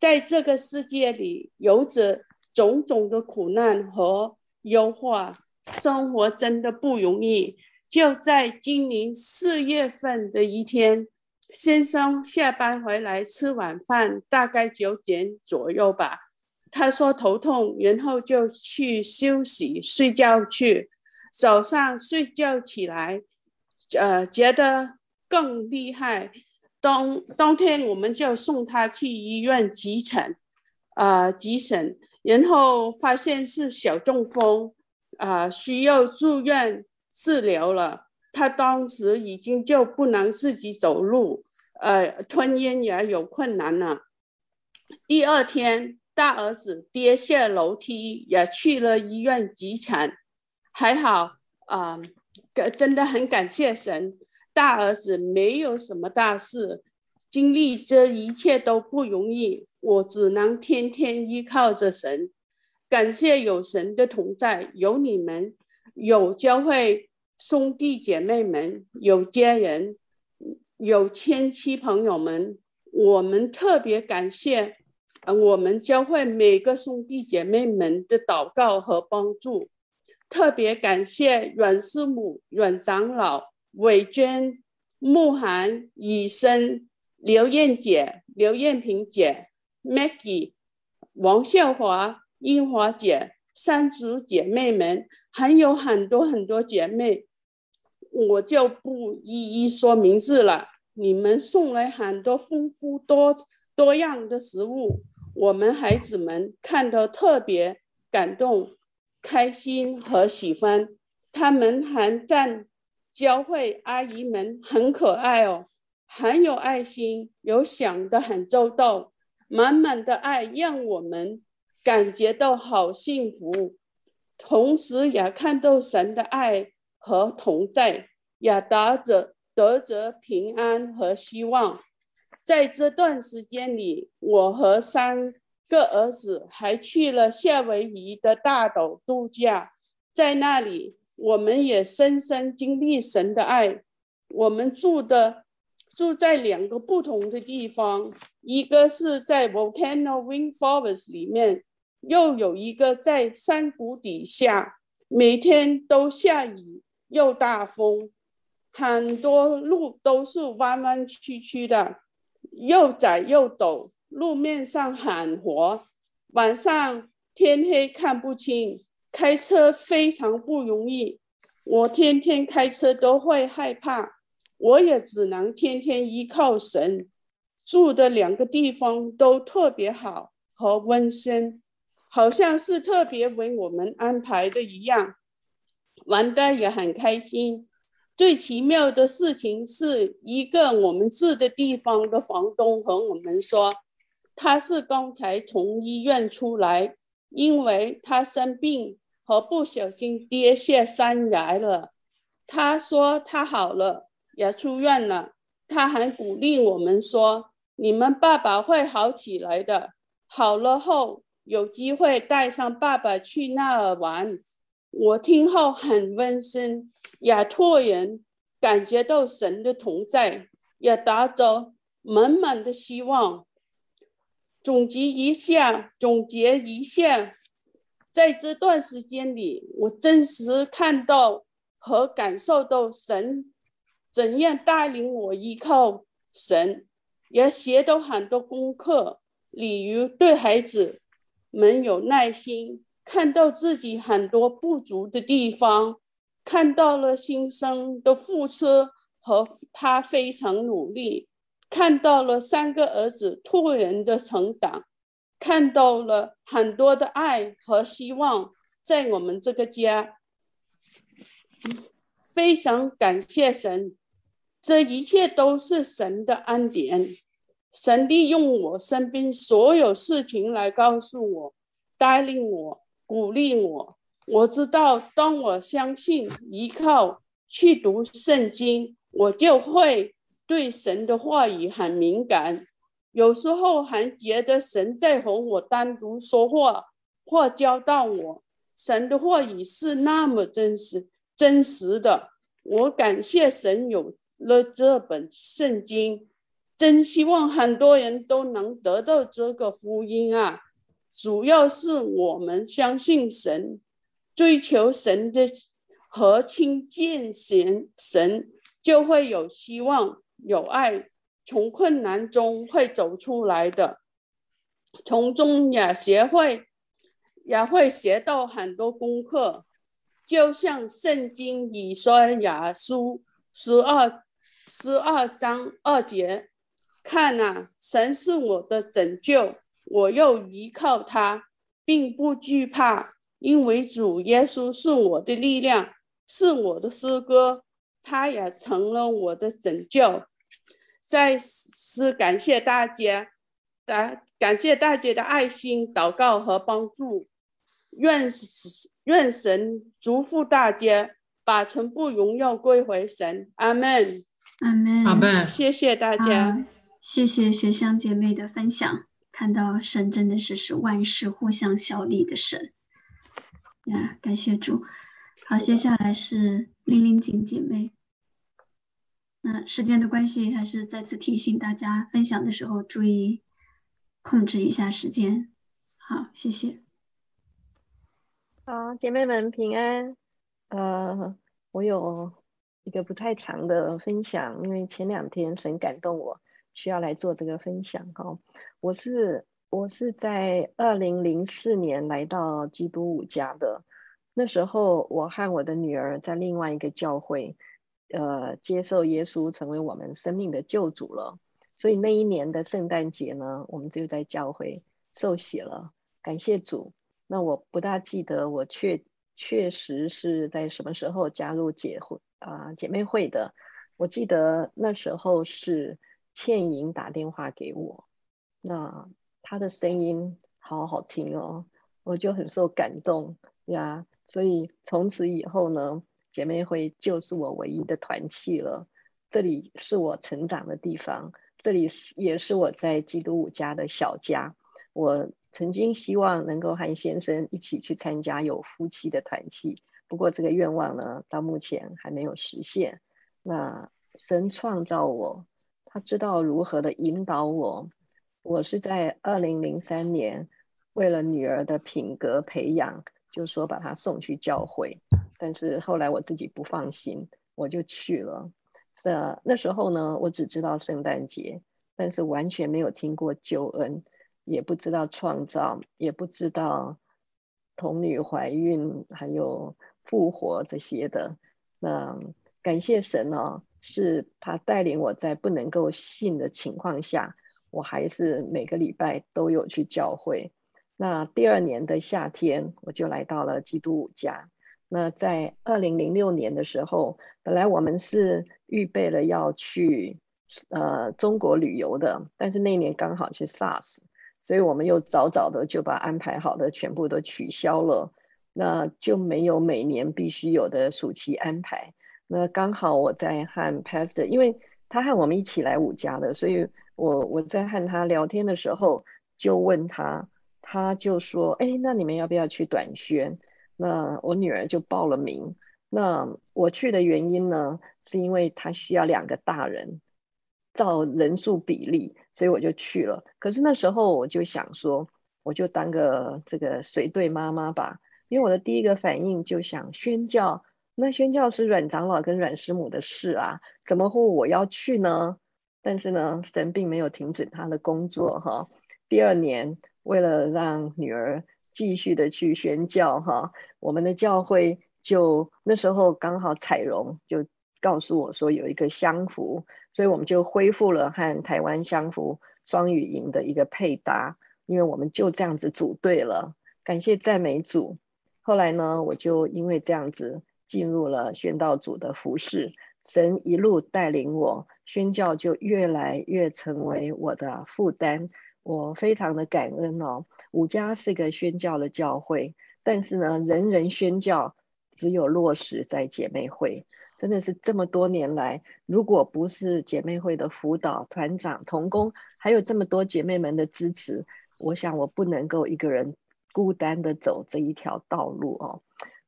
在这个世界里，有着种种的苦难和忧患，生活真的不容易。就在今年四月份的一天，先生下班回来吃晚饭，大概九点左右吧。他说头痛，然后就去休息睡觉去。早上睡觉起来，呃，觉得更厉害。当当天我们就送他去医院急诊，呃，急诊，然后发现是小中风，啊、需要住院治疗了。他当时已经就不能自己走路，呃，吞咽也有困难了。第二天，大儿子跌下楼梯，也去了医院急诊，还好啊、感真的很感谢神，大儿子没有什么大事。经历这一切都不容易，我只能天天依靠着神，感谢有神的同在，有你们，有教会兄弟姐妹们，有家人，有亲戚朋友们，我们特别感谢，我们教会每个兄弟姐妹们的祷告和帮助，特别感谢阮师母、阮长老、伟娟、慕涵、雨生、刘艳姐、刘艳萍姐、Maggie、王秀华、英华姐、三组姐妹们，还有很多很多姐妹，我就不一一说名字了。你们送来很多丰富多多样的食物，我们孩子们看得特别感动、开心和喜欢。他们还赞教会阿姨们很可爱哦，很有爱心，有想得很周到，满满的爱让我们感觉到好幸福，同时也看到神的爱和同在，也得着得着平安和希望。在这段时间里，我和三个儿子还去了夏威夷的大岛度假，在那里我们也深深经历神的爱。我们住的住在两个不同的地方，一个是在 Volcano Wind Forest 里面，又有一个在山谷底下，每天都下雨又大风，很多路都是弯弯曲曲的，又窄又陡，路面上很滑，晚上天黑看不清，开车非常不容易。我天天开车都会害怕，我也只能天天依靠神。住的两个地方都特别好和温馨，好像是特别为我们安排的一样，玩的也很开心。最奇妙的事情是一个我们住的地方的房东和我们说，他是刚才从医院出来，因为他生病和不小心跌下山崖了。他说他好了，也出院了。他还鼓励我们说：“你们爸爸会好起来的。好了后，有机会带上爸爸去那儿玩。”我听后很温馨，也突然感觉到神的同在，也打着满满的希望。总结一下，总结一下，在这段时间里，我真实看到和感受到神怎样带领我依靠神，也学到很多功课，例如对孩子们有耐心，看到自己很多不足的地方，看到了新生的付出和他非常努力，看到了三个儿子突然的成长，看到了很多的爱和希望在我们这个家。非常感谢神，这一切都是神的恩典。神利用我身边所有事情来告诉我、带领我、鼓励我。我知道，当我相信、依靠、去读圣经，我就会对神的话语很敏感。有时候还觉得神在和我单独说话或教导我。神的话语是那么真实、真实的。我感谢神有了这本圣经，真希望很多人都能得到这个福音啊！主要是我们相信神，追求神的和亲近神，神就会有希望、有爱，从困难中会走出来的，从中也学会，也会学到很多功课。就像圣经以赛亚书十二十二章二节，看啊，神是我的拯救，我又依靠他，并不惧怕，因为主耶稣是我的力量，是我的诗歌，他也成了我的拯救。再次感谢大家，感感谢大家的爱心、祷告和帮助，愿愿神祝福大家，把全部荣耀归回神。阿门，阿门，阿门。谢谢大家，谢谢学香姐妹的分享。看到神真的是是万事互相效力的神呀！感谢主。好，接下来是玲玲姐姐妹。那时间的关系，还是再次提醒大家，分享的时候注意控制一下时间。好，谢谢。好，姐妹们平安。呃，我有一个不太长的分享，因为前两天神感动我，需要来做这个分享。哈，我是我是在二零零四年来到基督五家的，那时候我和我的女儿在另外一个教会，呃，接受耶稣成为我们生命的救主了。所以那一年的圣诞节呢，我们就在教会受洗了，感谢主。那我不大记得我确确实是在什么时候加入姐会啊姐妹会的。我记得那时候是倩莹打电话给我，那她的声音好好听哦，我就很受感动呀。所以从此以后呢，姐妹会就是我唯一的团契了。这里是我成长的地方，这里也是我在基督五家的小家。我。曾经希望能够和先生一起去参加有夫妻的团契，不过这个愿望呢，到目前还没有实现。那神创造我，他知道如何的引导我。我是在二零零三年为了女儿的品格培养，就说把她送去教会。但是后来我自己不放心，我就去了。那那时候呢，我只知道圣诞节，但是完全没有听过救恩。也不知道创造，也不知道童女怀孕，还有复活这些的。那感谢神哦，是他带领我在不能够信的情况下，我还是每个礼拜都有去教会。那第二年的夏天，我就来到了基督五家。那在二零零六年的时候，本来我们是预备了要去呃中国旅游的，但是那年刚好去 SARS。所以我们又早早的就把安排好的全部都取消了，那就没有每年必须有的暑期安排。那刚好我在和 Pastor，因为他和我们一起来五家的，所以我我在和他聊天的时候就问他，他就说：“哎，那你们要不要去短宣？”那我女儿就报了名。那我去的原因呢，是因为他需要两个大人。照人数比例，所以我就去了。可是那时候我就想说，我就当个这个随队妈妈吧。因为我的第一个反应就想宣教，那宣教是阮长老跟阮师母的事啊，怎么会我要去呢？但是呢，神并没有停止他的工作哈。第二年，为了让女儿继续的去宣教哈，我们的教会就那时候刚好彩荣就告诉我说有一个相符。所以我们就恢复了和台湾相符双语营的一个配搭，因为我们就这样子组队了。感谢赞美组。后来呢，我就因为这样子进入了宣道组的服饰，神一路带领我宣教，就越来越成为我的负担。我非常的感恩哦。五家是个宣教的教会，但是呢，人人宣教，只有落实在姐妹会。真的是这么多年来，如果不是姐妹会的辅导团长、同工，还有这么多姐妹们的支持，我想我不能够一个人孤单的走这一条道路哦。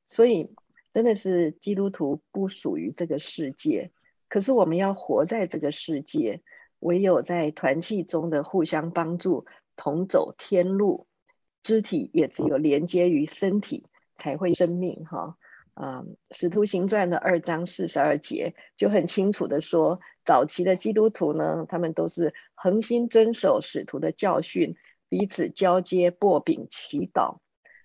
所以。真的是基督徒不属于这个世界，可是我们要活在这个世界，唯有在团契中的互相帮助，同走天路，肢体也只有连接于身体，才会生命哈。啊，《使徒行传》的二章四十二节就很清楚的说，早期的基督徒呢，他们都是恒心遵守使徒的教训，彼此交接、薄饼、祈祷。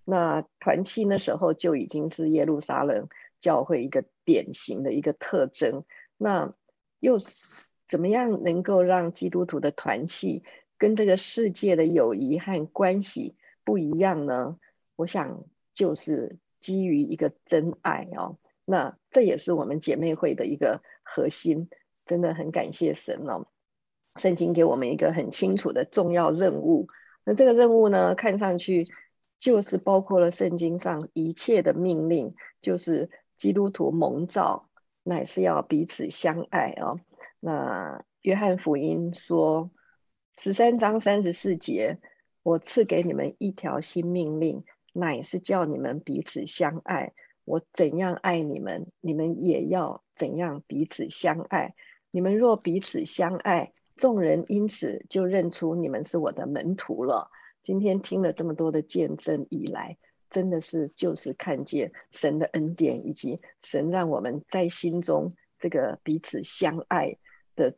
那团契那时候就已经是耶路撒冷教会一个典型的一个特征。那又是怎么样能够让基督徒的团契跟这个世界的友谊和关系不一样呢？我想就是基于一个真爱哦。那这也是我们姐妹会的一个核心。真的很感谢神哦，圣经给我们一个很清楚的重要任务。那这个任务呢，看上去。就是包括了圣经上一切的命令，就是基督徒蒙召乃是要彼此相爱啊。那约翰福音说十三章三十四节，我赐给你们一条新命令，乃是叫你们彼此相爱。我怎样爱你们，你们也要怎样彼此相爱。你们若彼此相爱，众人因此就认出你们是我的门徒了。今天听了这么多的见证以来，真的是就是看见神的恩典，以及神让我们在心中这个彼此相爱的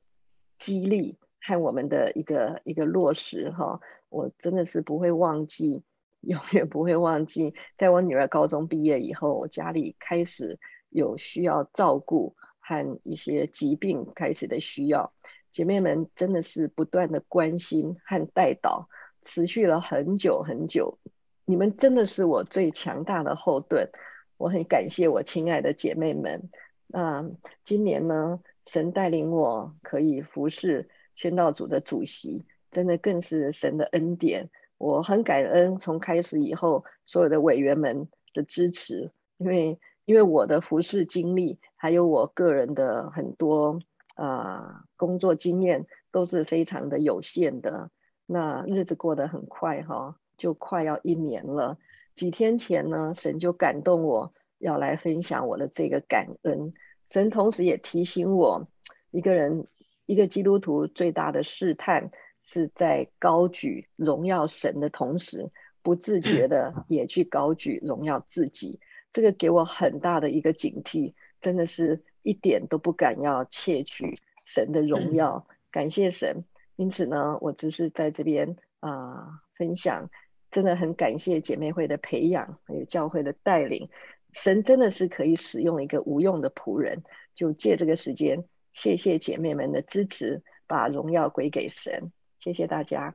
激励和我们的一个一个落实哈。我真的是不会忘记，永远不会忘记，在我女儿高中毕业以后，我家里开始有需要照顾和一些疾病开始的需要，姐妹们真的是不断的关心和带导。持续了很久很久，你们真的是我最强大的后盾，我很感谢我亲爱的姐妹们。那今年呢，神带领我可以服侍宣道组的主席，真的更是神的恩典。我很感恩从开始以后所有的委员们的支持，因为因为我的服侍经历，还有我个人的很多啊工作经验都是非常的有限的。那日子过得很快哈，就快要一年了。几天前呢，神就感动我要来分享我的这个感恩。神同时也提醒我，一个人一个基督徒最大的试探是在高举荣耀神的同时，不自觉的 也去高举荣耀自己。这个给我很大的一个警惕，真的是一点都不敢要窃取神的荣耀。感谢神。因此呢，我只是在这边啊分享，真的很感谢姐妹会的培养，还有教会的带领。神真的是可以使用一个无用的仆人，就借这个时间，谢谢姐妹们的支持，把荣耀归给神。谢谢大家。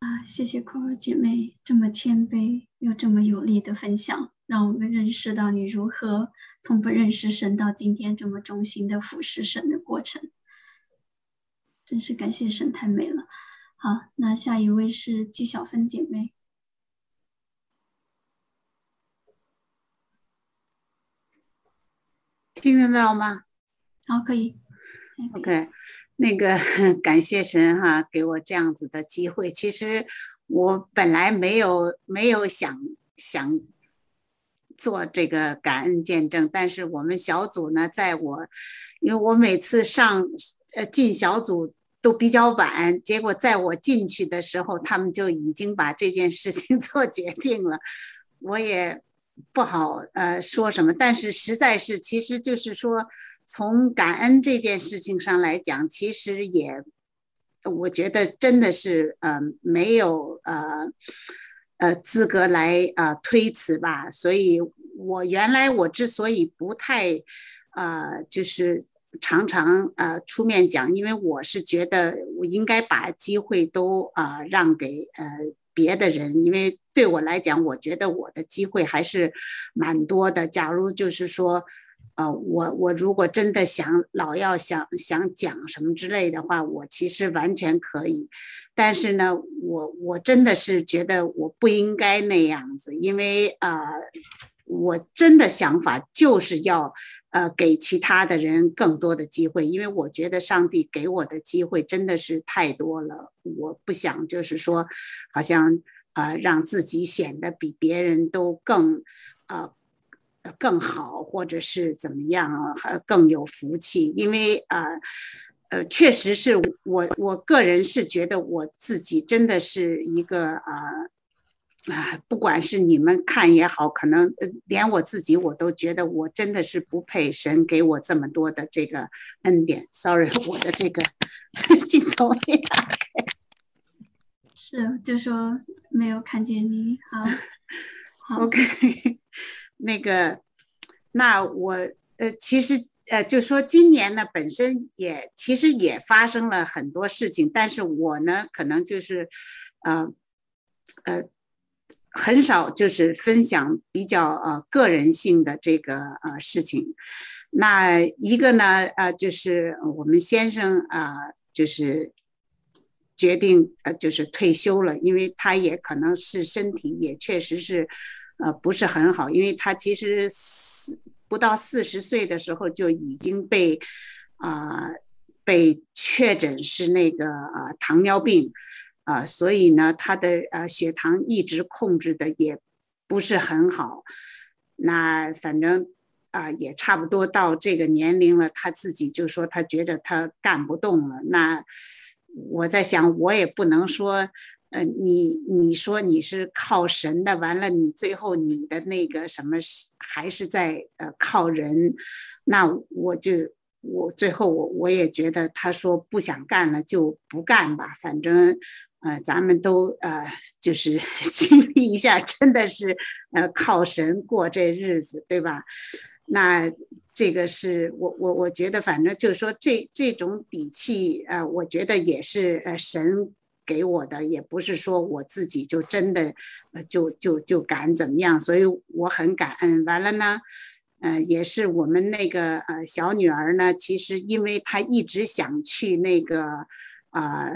啊，谢谢酷儿姐妹这么谦卑又这么有力的分享，让我们认识到你如何从不认识神到今天这么忠心的服侍神的过程。真是感谢神，太美了。好，那下一位是纪晓芬姐妹，听得到吗？好，可以。OK，那个 感谢神哈，给我这样子的机会。其实我本来没有没有想想做这个感恩见证，但是我们小组呢，在我因为我每次上。呃，进小组都比较晚，结果在我进去的时候，他们就已经把这件事情 做决定了。我也不好呃说什么，但是实在是，其实就是说，从感恩这件事情上来讲，其实也，我觉得真的是呃没有呃呃资格来呃推辞吧。所以我原来我之所以不太呃就是。常常呃出面讲，因为我是觉得我应该把机会都啊让给呃别的人，因为对我来讲，我觉得我的机会还是蛮多的。假如就是说呃，我我如果真的想老要想想讲什么之类的话，我其实完全可以，但是呢，我我真的是觉得我不应该那样子，因为啊，我真的想法就是要呃给其他的人更多的机会，因为我觉得上帝给我的机会真的是太多了，我不想就是说好像啊让自己显得比别人都更啊。更好，或者是怎么样，还更有福气。因为啊，呃，确实是我我个人是觉得我自己真的是一个啊啊，不管是你们看也好，可能连我自己我都觉得我真的是不配神给我这么多的这个恩典。Sorry，我的这个 镜头没打开。是，就说没有看见你。好，OK。那个，那我呃，其实呃，就说今年呢，本身也其实也发生了很多事情，但是我呢，可能就是，呃，呃，很少就是分享比较呃个人性的这个呃事情。那一个呢，呃，就是我们先生啊，就是决定呃，就是退休了，因为他也可能是身体也确实是。呃，不是很好，因为他其实四不到四十岁的时候就已经被啊被确诊是那个啊糖尿病啊，所以呢，他的呃血糖一直控制的也不是很好。那反正啊也差不多到这个年龄了，他自己就说他觉得他干不动了。那我在想，我也不能说。呃，你你说你是靠神的，完了你最后你的那个什么还是在呃靠人，那我就我最后我我也觉得他说不想干了就不干吧，反正呃咱们都呃就是 经历一下，真的是呃靠神过这日子，对吧？那这个是我我我觉得反正就是说这这种底气呃，我觉得也是呃神。给我的也不是说我自己就真的，呃，就就就敢怎么样，所以我很感恩。完了呢，呃，也是我们那个呃小女儿呢，其实因为她一直想去那个啊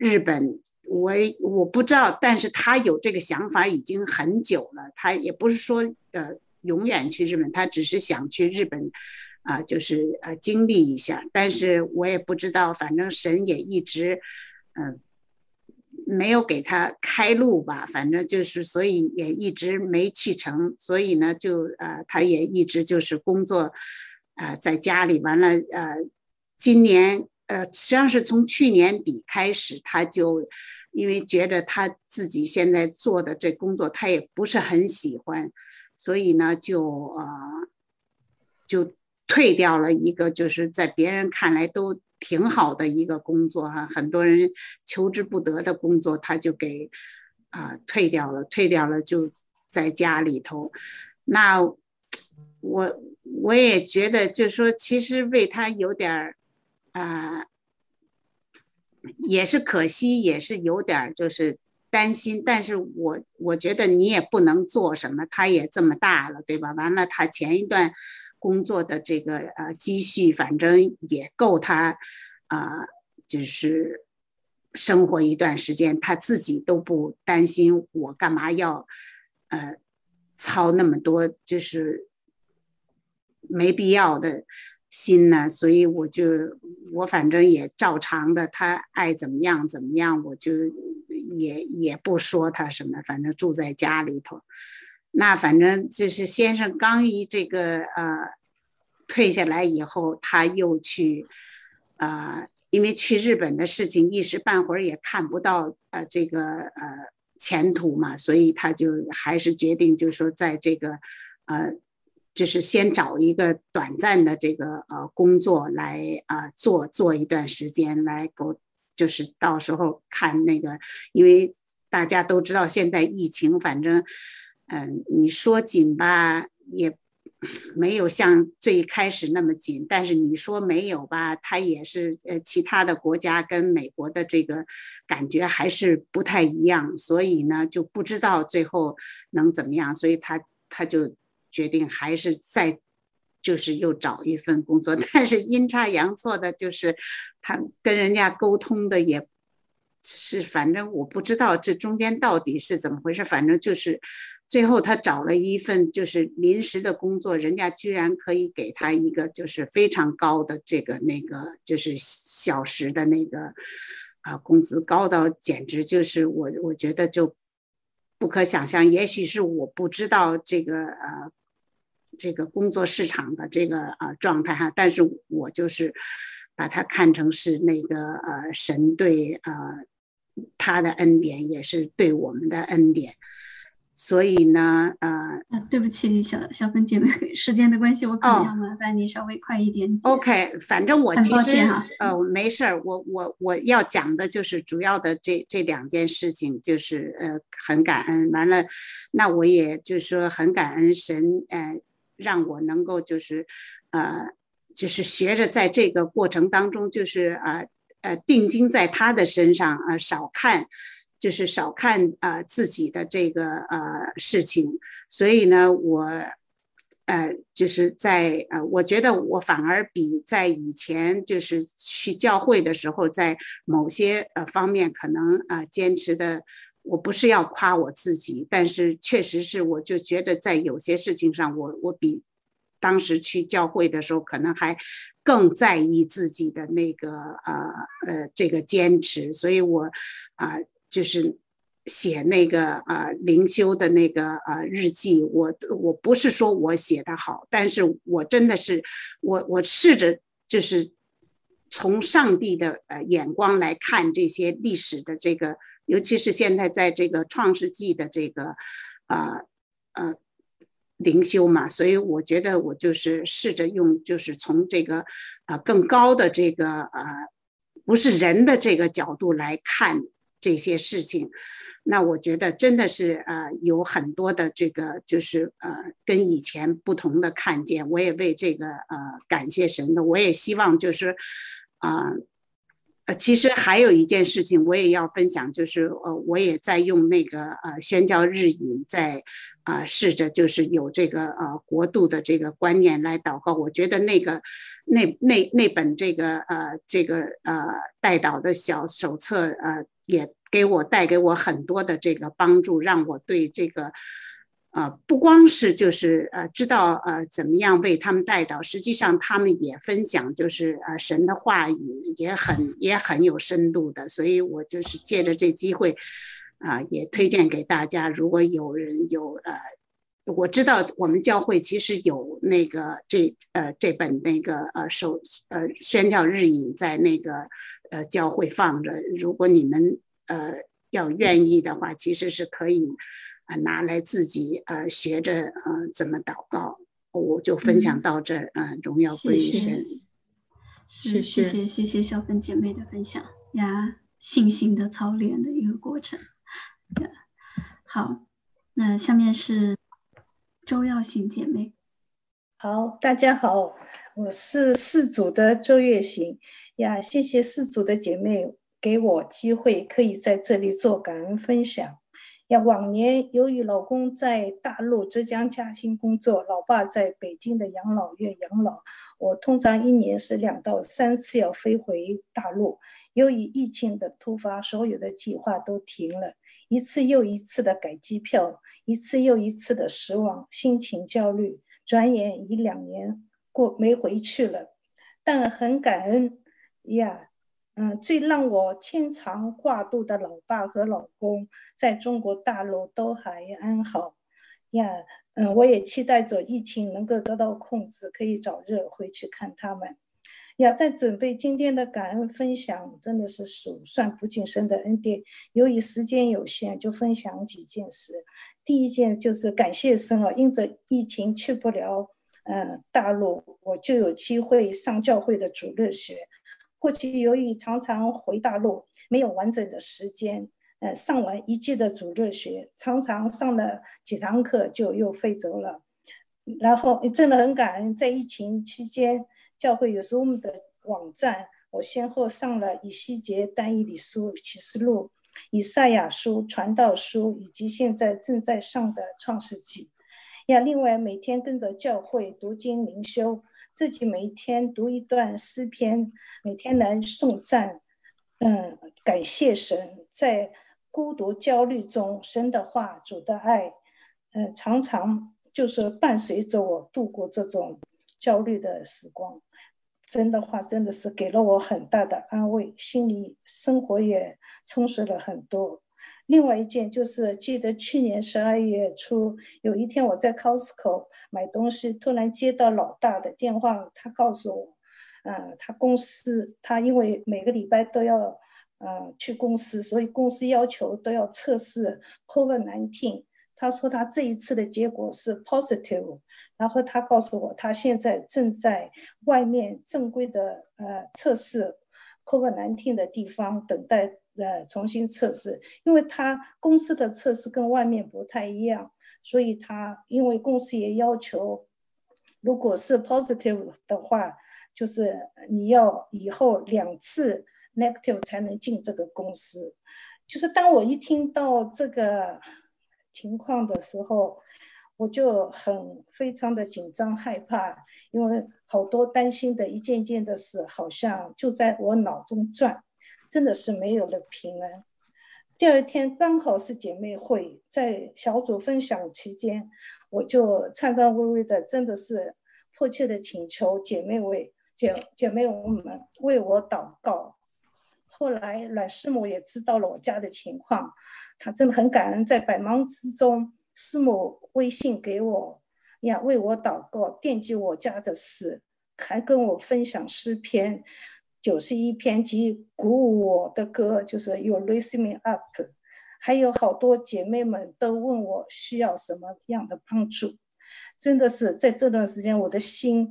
日本，我我不知道，但是他有这个想法已经很久了。他也不是说呃永远去日本，他只是想去日本啊，就是呃经历一下。但是我也不知道，反正神也一直嗯。没有给他开路吧，反正就是，所以也一直没去成，所以呢，就呃，他也一直就是工作，呃，在家里。完了，呃，今年呃，实际上是从去年底开始，他就因为觉得他自己现在做的这工作他也不是很喜欢，所以呢，就呃，就退掉了一个，就是在别人看来都。挺好的一个工作哈，很多人求之不得的工作，他就给啊退掉了，退掉了就在家里头。那我我也觉得，就是说，其实为他有点儿啊，也是可惜，也是有点儿就是担心。但是我我觉得你也不能做什么，他也这么大了，对吧？完了，他前一段。工作的这个呃积蓄，反正也够他，啊，就是生活一段时间，他自己都不担心。我干嘛要，呃，操那么多就是没必要的心呢？所以我就我反正也照常的，他爱怎么样怎么样，我就也也不说他什么，反正住在家里头。那反正就是先生刚一这个呃退下来以后，他又去，呃，因为去日本的事情一时半会儿也看不到呃这个呃前途嘛，所以他就还是决定就说在这个呃就是先找一个短暂的这个呃工作来啊做做一段时间来够，就是到时候看那个，因为大家都知道现在疫情反正。嗯，你说紧吧，也没有像最开始那么紧，但是你说没有吧，它也是呃，其他的国家跟美国的这个感觉还是不太一样，所以呢就不知道最后能怎么样，所以他他就决定还是再就是又找一份工作，但是阴差阳错的，就是他跟人家沟通的也是，反正我不知道这中间到底是怎么回事，反正就是最后他找了一份就是临时的工作，人家居然可以给他一个就是非常高的这个那个就是小时的那个啊工资，高到简直就是我我觉得就。不可想象，也许是我不知道这个呃，这个工作市场的这个呃状态哈，但是我就是把它看成是那个呃神对呃他的恩典，也是对我们的恩典。所以呢，呃，啊，对不起，小小芬姐妹，时间的关系，我可能要麻烦你稍微快一点。OK，反正我其实呃没事儿，我我我要讲的就是主要的这这两件事情，就是呃很感恩。完了，那我也就是说很感恩神，呃，让我能够就是呃就是学着在这个过程当中，就是呃呃定睛在他的身上，呃少看。就是少看啊自己的这个呃事情，所以呢，我呃就是在呃，我觉得我反而比在以前就是去教会的时候，在某些呃方面可能啊坚持的，我不是要夸我自己，但是确实是我就觉得在有些事情上，我我比当时去教会的时候可能还更在意自己的那个呃呃这个坚持，所以我啊。就是写那个啊灵修的那个啊日记，我我不是说我写的好，但是我真的是我我试着就是从上帝的呃眼光来看这些历史的这个，尤其是现在在这个创世纪的这个啊呃灵修嘛，所以我觉得我就是试着用就是从这个啊更高的这个啊不是人的这个角度来看。这些事情，那我觉得真的是呃有很多的这个就是呃跟以前不同的看见，我也为这个呃感谢神的，我也希望就是啊呃其实还有一件事情我也要分享，就是呃我也在用那个呃宣教日语在啊试着就是有这个呃国度的这个观念来祷告，我觉得那个那那那本这个呃这个呃带导的小手册呃。也给我带给我很多的这个帮助，让我对这个，呃，不光是就是呃知道呃怎么样为他们带到，实际上他们也分享就是呃神的话语也很也很有深度的，所以我就是借着这机会，啊，也推荐给大家，如果有人有呃，我知道我们教会其实有那个这呃这本那个呃手呃宣教日引在那个。呃，教会放着，如果你们呃要愿意的话，其实是可以啊拿来自己呃学着呃怎么祷告。我就分享到这儿，嗯，荣耀归于神。是，谢谢谢谢小芬姐妹的分享呀，信心的操练的一个过程。好，那下面是周耀行姐妹。好，大家好，我是四组的周月行。呀，谢谢四组的姐妹给我机会，可以在这里做感恩分享。要，往年由于老公在大陆浙江嘉兴工作，老爸在北京的养老院养老，我通常一年是两到三次要飞回大陆。由于疫情的突发，所有的计划都停了，一次又一次的改机票，一次又一次的失望，心情焦虑。转眼已两年过没回去了，但很感恩。呀，嗯，最让我牵肠挂肚的老爸和老公在中国大陆都还安好。呀，嗯，我也期待着疫情能够得到控制，可以早日回去看他们。呀，在准备今天的感恩分享，真的是数算不尽神的恩典。由于时间有限，就分享几件事。第一件就是感谢神啊，因着疫情去不了，嗯，大陆，我就有机会上教会的主日学。过去由于常常回大陆，没有完整的时间，呃，上完一季的主日学，常常上了几堂课就又飞走了。然后真的很感恩，在疫情期间，教会有 Zoom 的网站，我先后上了以西结单一理书启示录、以赛亚书传道书，以及现在正在上的创世纪。呀，另外每天跟着教会读经灵修，自己每天读一段诗篇，每天来颂赞，嗯，感谢神，在孤独焦虑中，神的话、主的爱，嗯，常常就是伴随着我度过这种焦虑的时光。真的话，真的是给了我很大的安慰，心里生活也充实了很多。另外一件就是，记得去年十二月初，有一天我在 Costco 买东西，突然接到老大的电话，他告诉我，嗯，他公司他因为每个礼拜都要，嗯，去公司，所以公司要求都要测试 COVID-19。他说他这一次的结果是 positive。然后他告诉我，他现在正在外面正规的呃测试 COVID 难听的地方等待呃重新测试，因为他公司的测试跟外面不太一样，所以他因为公司也要求，如果是 positive 的话，就是你要以后两次 negative 才能进这个公司。就是当我一听到这个情况的时候。我就很非常的紧张害怕，因为好多担心的一件件的事，好像就在我脑中转，真的是没有了平安。第二天刚好是姐妹会，在小组分享期间，我就颤颤巍巍的，真的是迫切的请求姐妹为姐姐妹们为我祷告。后来阮师母也知道了我家的情况，她真的很感恩，在百忙之中。师母微信给我呀，为我祷告，惦记我家的事，还跟我分享诗篇九十一篇及鼓舞我的歌，就是 You Raise me up。还有好多姐妹们都问我需要什么样的帮助，真的是在这段时间，我的心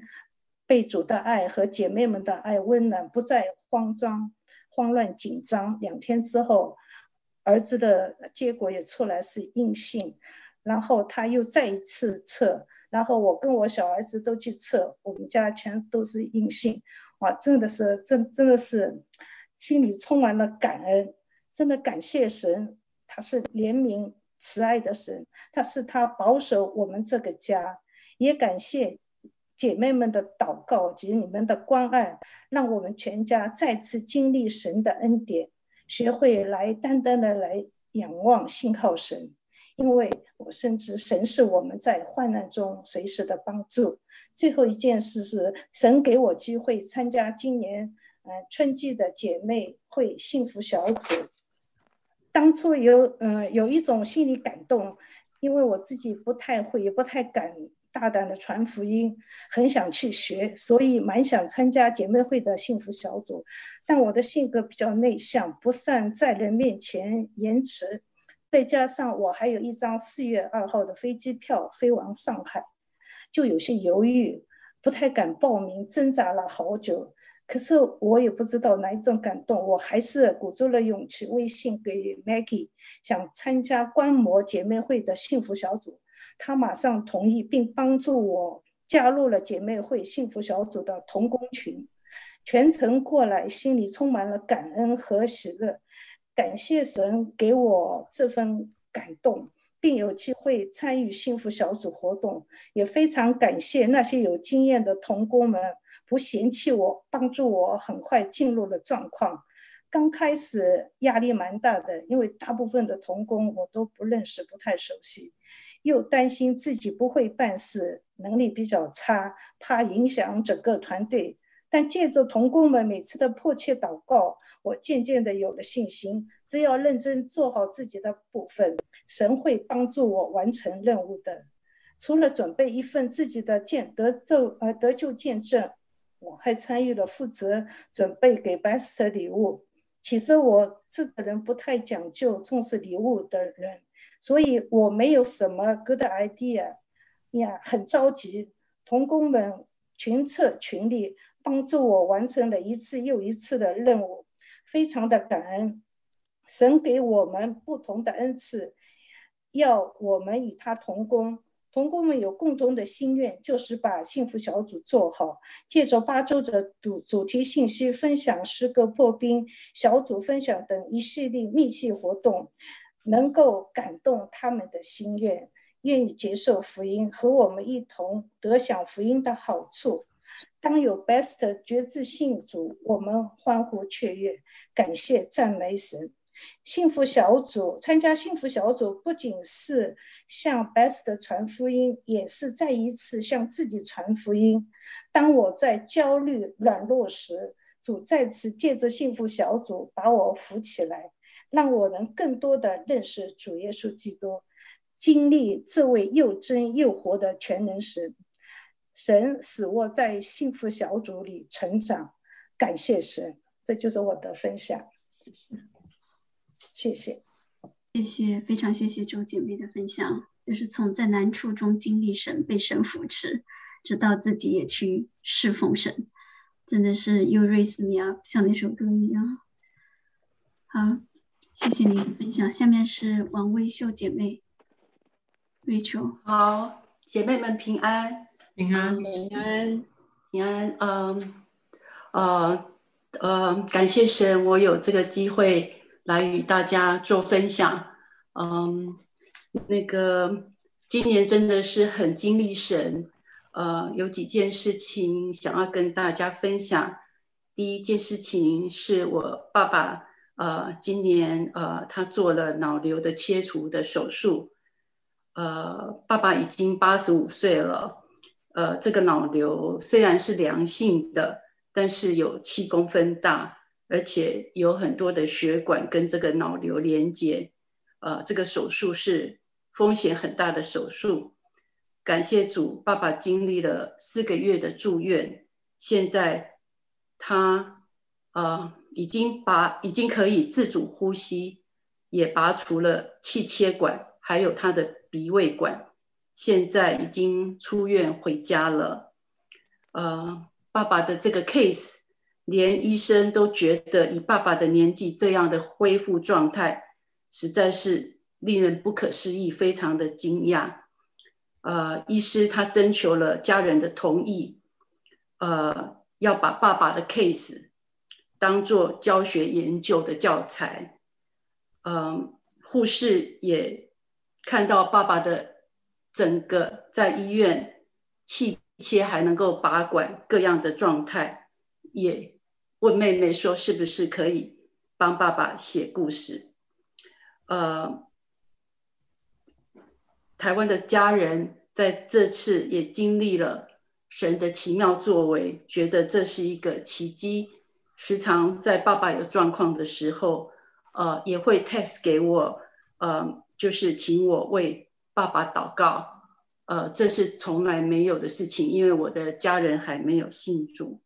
被主的爱和姐妹们的爱温暖，不再慌张、慌乱、紧张。两天之后，儿子的结果也出来是阴性。然后他又再一次测，然后我跟我小儿子都去测，我们家全都是阴性，哇，真的是真真的是，心里充满了感恩，真的感谢神，他是怜悯慈爱的神，他是他保守我们这个家，也感谢姐妹们的祷告及你们的关爱，让我们全家再次经历神的恩典，学会来单单的来仰望信靠神。因为我深知神是我们在患难中随时的帮助。最后一件事是，神给我机会参加今年呃春季的姐妹会幸福小组。当初有嗯有一种心理感动，因为我自己不太会，也不太敢大胆的传福音，很想去学，所以蛮想参加姐妹会的幸福小组。但我的性格比较内向，不善在人面前言辞。再加上我还有一张四月二号的飞机票飞往上海，就有些犹豫，不太敢报名，挣扎了好久。可是我也不知道哪一种感动，我还是鼓足了勇气，微信给 Maggie，想参加观摩姐妹会的幸福小组。她马上同意，并帮助我加入了姐妹会幸福小组的同工群。全程过来，心里充满了感恩和喜乐。感谢神给我这份感动，并有机会参与幸福小组活动，也非常感谢那些有经验的童工们不嫌弃我，帮助我很快进入了状况。刚开始压力蛮大的，因为大部分的童工我都不认识，不太熟悉，又担心自己不会办事，能力比较差，怕影响整个团队。但借着童工们每次的迫切祷告，我渐渐的有了信心。只要认真做好自己的部分，神会帮助我完成任务的。除了准备一份自己的见得救呃得救见证，我还参与了负责准备给白斯的礼物。其实我这个人不太讲究重视礼物的人，所以我没有什么 good idea 呀，很着急。童工们群策群力。帮助我完成了一次又一次的任务，非常的感恩。神给我们不同的恩赐，要我们与他同工。同工们有共同的心愿，就是把幸福小组做好。借着八周的主主题信息分享、诗歌破冰、小组分享等一系列密切活动，能够感动他们的心愿。愿意接受福音，和我们一同得享福音的好处。当有 best 觉知信主，我们欢呼雀跃，感谢赞美神。幸福小组参加幸福小组，不仅是向 best 传福音，也是再一次向自己传福音。当我在焦虑软弱时，主再次借着幸福小组把我扶起来，让我能更多的认识主耶稣基督，经历这位又真又活的全能神。神使我在幸福小组里成长，感谢神。这就是我的分享，谢谢，谢谢，非常谢谢周姐妹的分享。就是从在难处中经历神，被神扶持，直到自己也去侍奉神。真的是 You raise me up，像那首歌一样。好，谢谢你的分享。下面是王微秀姐妹，Rachel。好，姐妹们平安，平安，平安，平安。嗯，呃，呃，感谢神，我有这个机会来与大家做分享。嗯，那个今年真的是很经历神。呃，有几件事情想要跟大家分享。第一件事情是我爸爸，呃，今年呃，他做了脑瘤的切除的手术。呃，爸爸已经八十五岁了。呃，这个脑瘤虽然是良性的，但是有七公分大，而且有很多的血管跟这个脑瘤连接。呃，这个手术是风险很大的手术。感谢主，爸爸经历了四个月的住院，现在他呃已经拔，已经可以自主呼吸，也拔除了气切管，还有他的鼻胃管，现在已经出院回家了。呃，爸爸的这个 case，连医生都觉得以爸爸的年纪这样的恢复状态，实在是令人不可思议，非常的惊讶。呃，医师他征求了家人的同意，呃，要把爸爸的 case 当做教学研究的教材。嗯，护士也看到爸爸的整个在医院气切还能够拔管各样的状态，也问妹妹说是不是可以帮爸爸写故事。呃。台湾的家人在这次也经历了神的奇妙作为，觉得这是一个奇迹。时常在爸爸有状况的时候，呃，也会 text 给我，呃，就是请我为爸爸祷告。呃，这是从来没有的事情，因为我的家人还没有信主。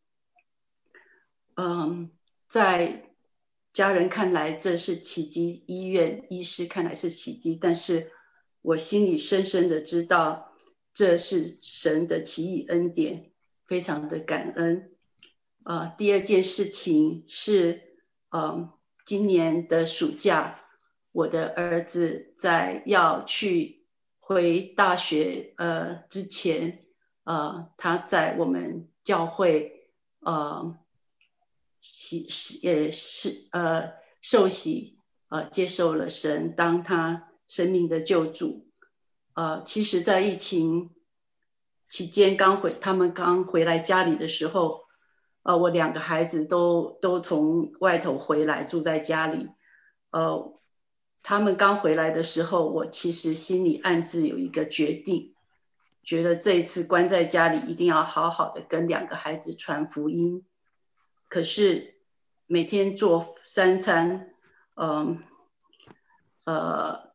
嗯，在家人看来这是奇迹，医院医师看来是奇迹，但是。我心里深深的知道，这是神的奇异恩典，非常的感恩。呃，第二件事情是，嗯，今年的暑假，我的儿子在要去回大学呃之前，呃，他在我们教会呃洗洗也是呃受洗呃接受了神，当他。生命的救主，呃，其实，在疫情期间刚回，他们刚回来家里的时候，呃，我两个孩子都都从外头回来住在家里，呃，他们刚回来的时候，我其实心里暗自有一个决定，觉得这一次关在家里一定要好好的跟两个孩子传福音。可是每天做三餐，嗯，呃。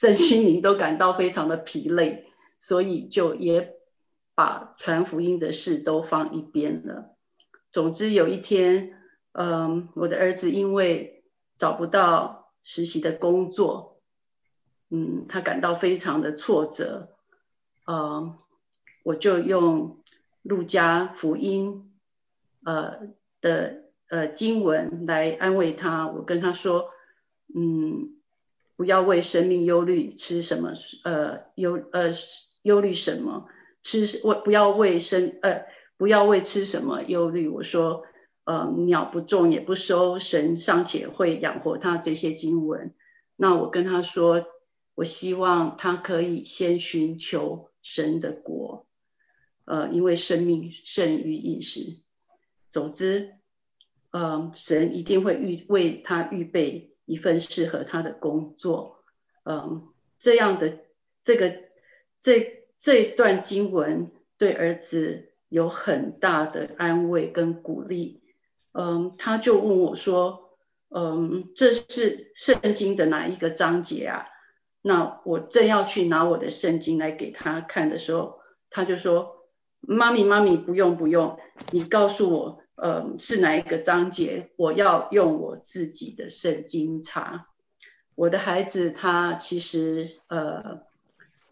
身心灵都感到非常的疲累，所以就也把传福音的事都放一边了。总之有一天，嗯，我的儿子因为找不到实习的工作，嗯，他感到非常的挫折，呃，我就用路加福音，呃的呃经文来安慰他。我跟他说，嗯。不要为生命忧虑，吃什么？呃，忧呃忧虑什么？吃我不要为生呃不要为吃什么忧虑。我说，呃，鸟不种也不收，神尚且会养活他。这些经文，那我跟他说，我希望他可以先寻求神的国，呃，因为生命胜于饮食。总之，呃，神一定会预为他预备一份适合他的工作。嗯，这样的这个这这段经文对儿子有很大的安慰跟鼓励。嗯，他就问我说：“嗯，这是圣经的哪一个章节啊？”那我正要去拿我的圣经来给他看的时候，他就说：“妈咪，妈咪，不用不用，你告诉我，呃，是哪一个章节？我要用我自己的圣经查。”我的孩子他其实呃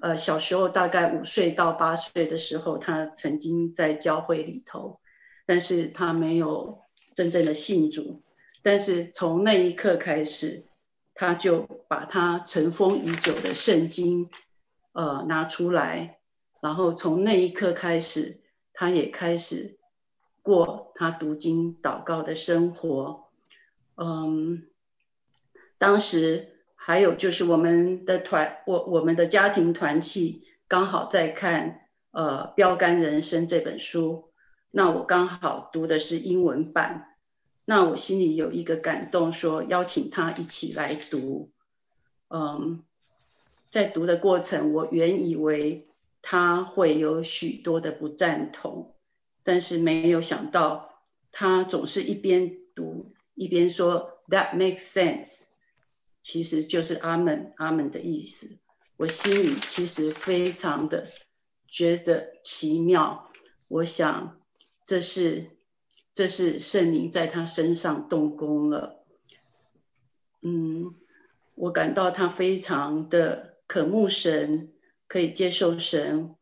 呃小时候大概五岁到八岁的时候，他曾经在教会里头，但是他没有真正的信主。但是从那一刻开始。他就把他尘封已久的圣经，呃，拿出来，然后从那一刻开始，他也开始过他读经祷告的生活。嗯，当时还有就是我们的团，我我们的家庭团契刚好在看呃《标杆人生》这本书，那我刚好读的是英文版。那我心里有一个感动，说邀请他一起来读。嗯，在读的过程，我原以为他会有许多的不赞同，但是没有想到，他总是一边读一边说 “That makes sense”，其实就是阿门阿门的意思。我心里其实非常的觉得奇妙，我想这是。这是圣灵在他身上动工了，嗯，我感到他非常的渴慕神，可以接受神，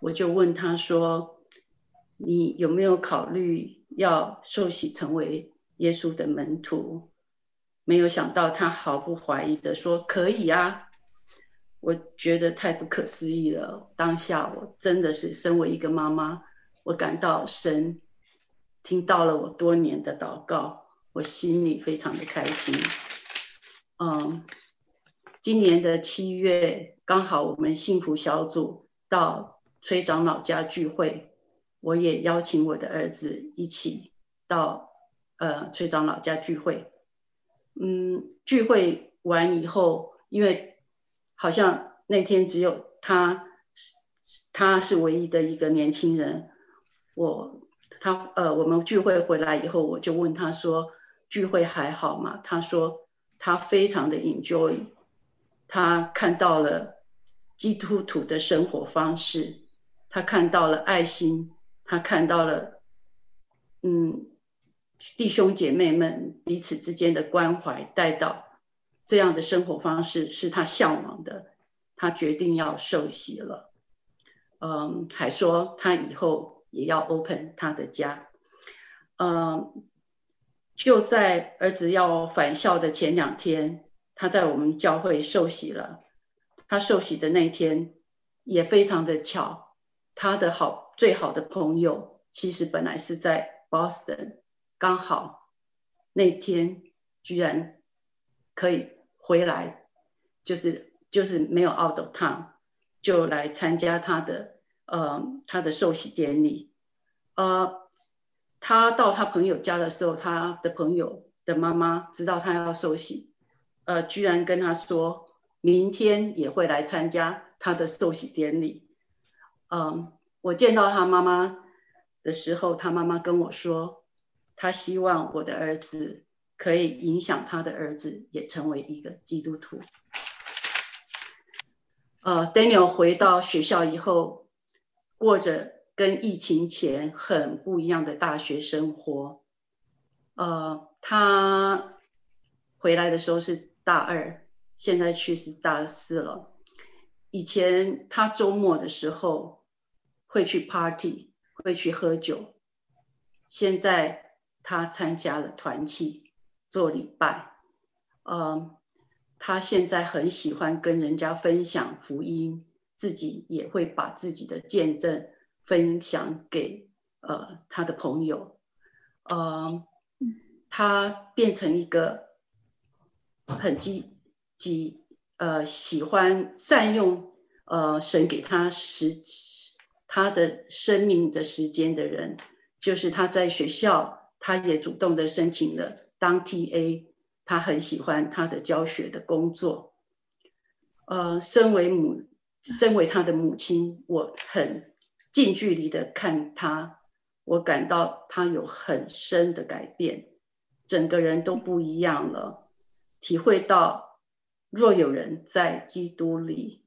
我就问他说：“你有没有考虑要受洗成为耶稣的门徒？”没有想到他毫不怀疑的说：“可以啊！”我觉得太不可思议了。当下我真的是身为一个妈妈，我感到神。听到了我多年的祷告，我心里非常的开心。嗯，今年的七月刚好我们幸福小组到崔长老家聚会，我也邀请我的儿子一起到呃崔长老家聚会。嗯，聚会完以后，因为好像那天只有他，他是唯一的一个年轻人，我。他呃，我们聚会回来以后，我就问他说：“聚会还好吗？”他说：“他非常的 enjoy，他看到了基督徒的生活方式，他看到了爱心，他看到了嗯弟兄姐妹们彼此之间的关怀带到这样的生活方式是他向往的，他决定要受洗了。嗯，还说他以后。”也要 open 他的家，嗯，就在儿子要返校的前两天，他在我们教会受洗了。他受洗的那天也非常的巧，他的好最好的朋友其实本来是在 Boston，刚好那天居然可以回来，就是就是没有 out of town，就来参加他的。呃，他的受洗典礼，呃，他到他朋友家的时候，他的朋友的妈妈知道他要受洗，呃，居然跟他说明天也会来参加他的受洗典礼。嗯，我见到他妈妈的时候，他妈妈跟我说，他希望我的儿子可以影响他的儿子也成为一个基督徒。呃，Daniel 回到学校以后。过着跟疫情前很不一样的大学生活。呃，他回来的时候是大二，现在去是大四了。以前他周末的时候会去 party，会去喝酒。现在他参加了团契，做礼拜。嗯，他现在很喜欢跟人家分享福音。自己也会把自己的见证分享给呃他的朋友，呃，他变成一个很积极，呃呃喜欢善用呃神给他时他的生命的时间的人，就是他在学校，他也主动的申请了当 TA，他很喜欢他的教学的工作。呃，身为母，身为他的母亲，我很近距离的看他，我感到他有很深的改变，整个人都不一样了，体会到若有人在基督里，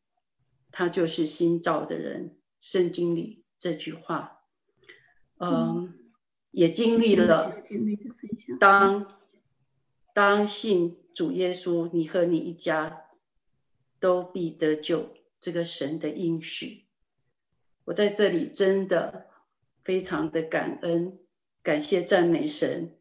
他就是新造的人，圣经里这句话，嗯，也经历了当当信主耶稣，你和你一家。都必得救，这个神的应许，我在这里真的非常的感恩，感谢赞美神，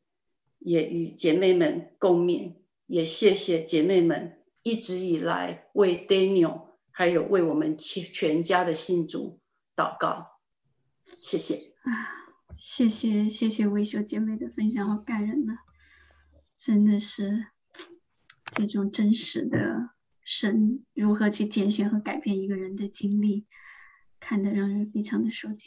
也与姐妹们共勉，也谢谢姐妹们一直以来为 Daniel 还有为我们全全家的信主祷告，谢谢啊，谢谢谢谢维修姐妹的分享，好感人呐，真的是这种真实的。神如何去拣选和改变一个人的经历，看得让人非常的受激。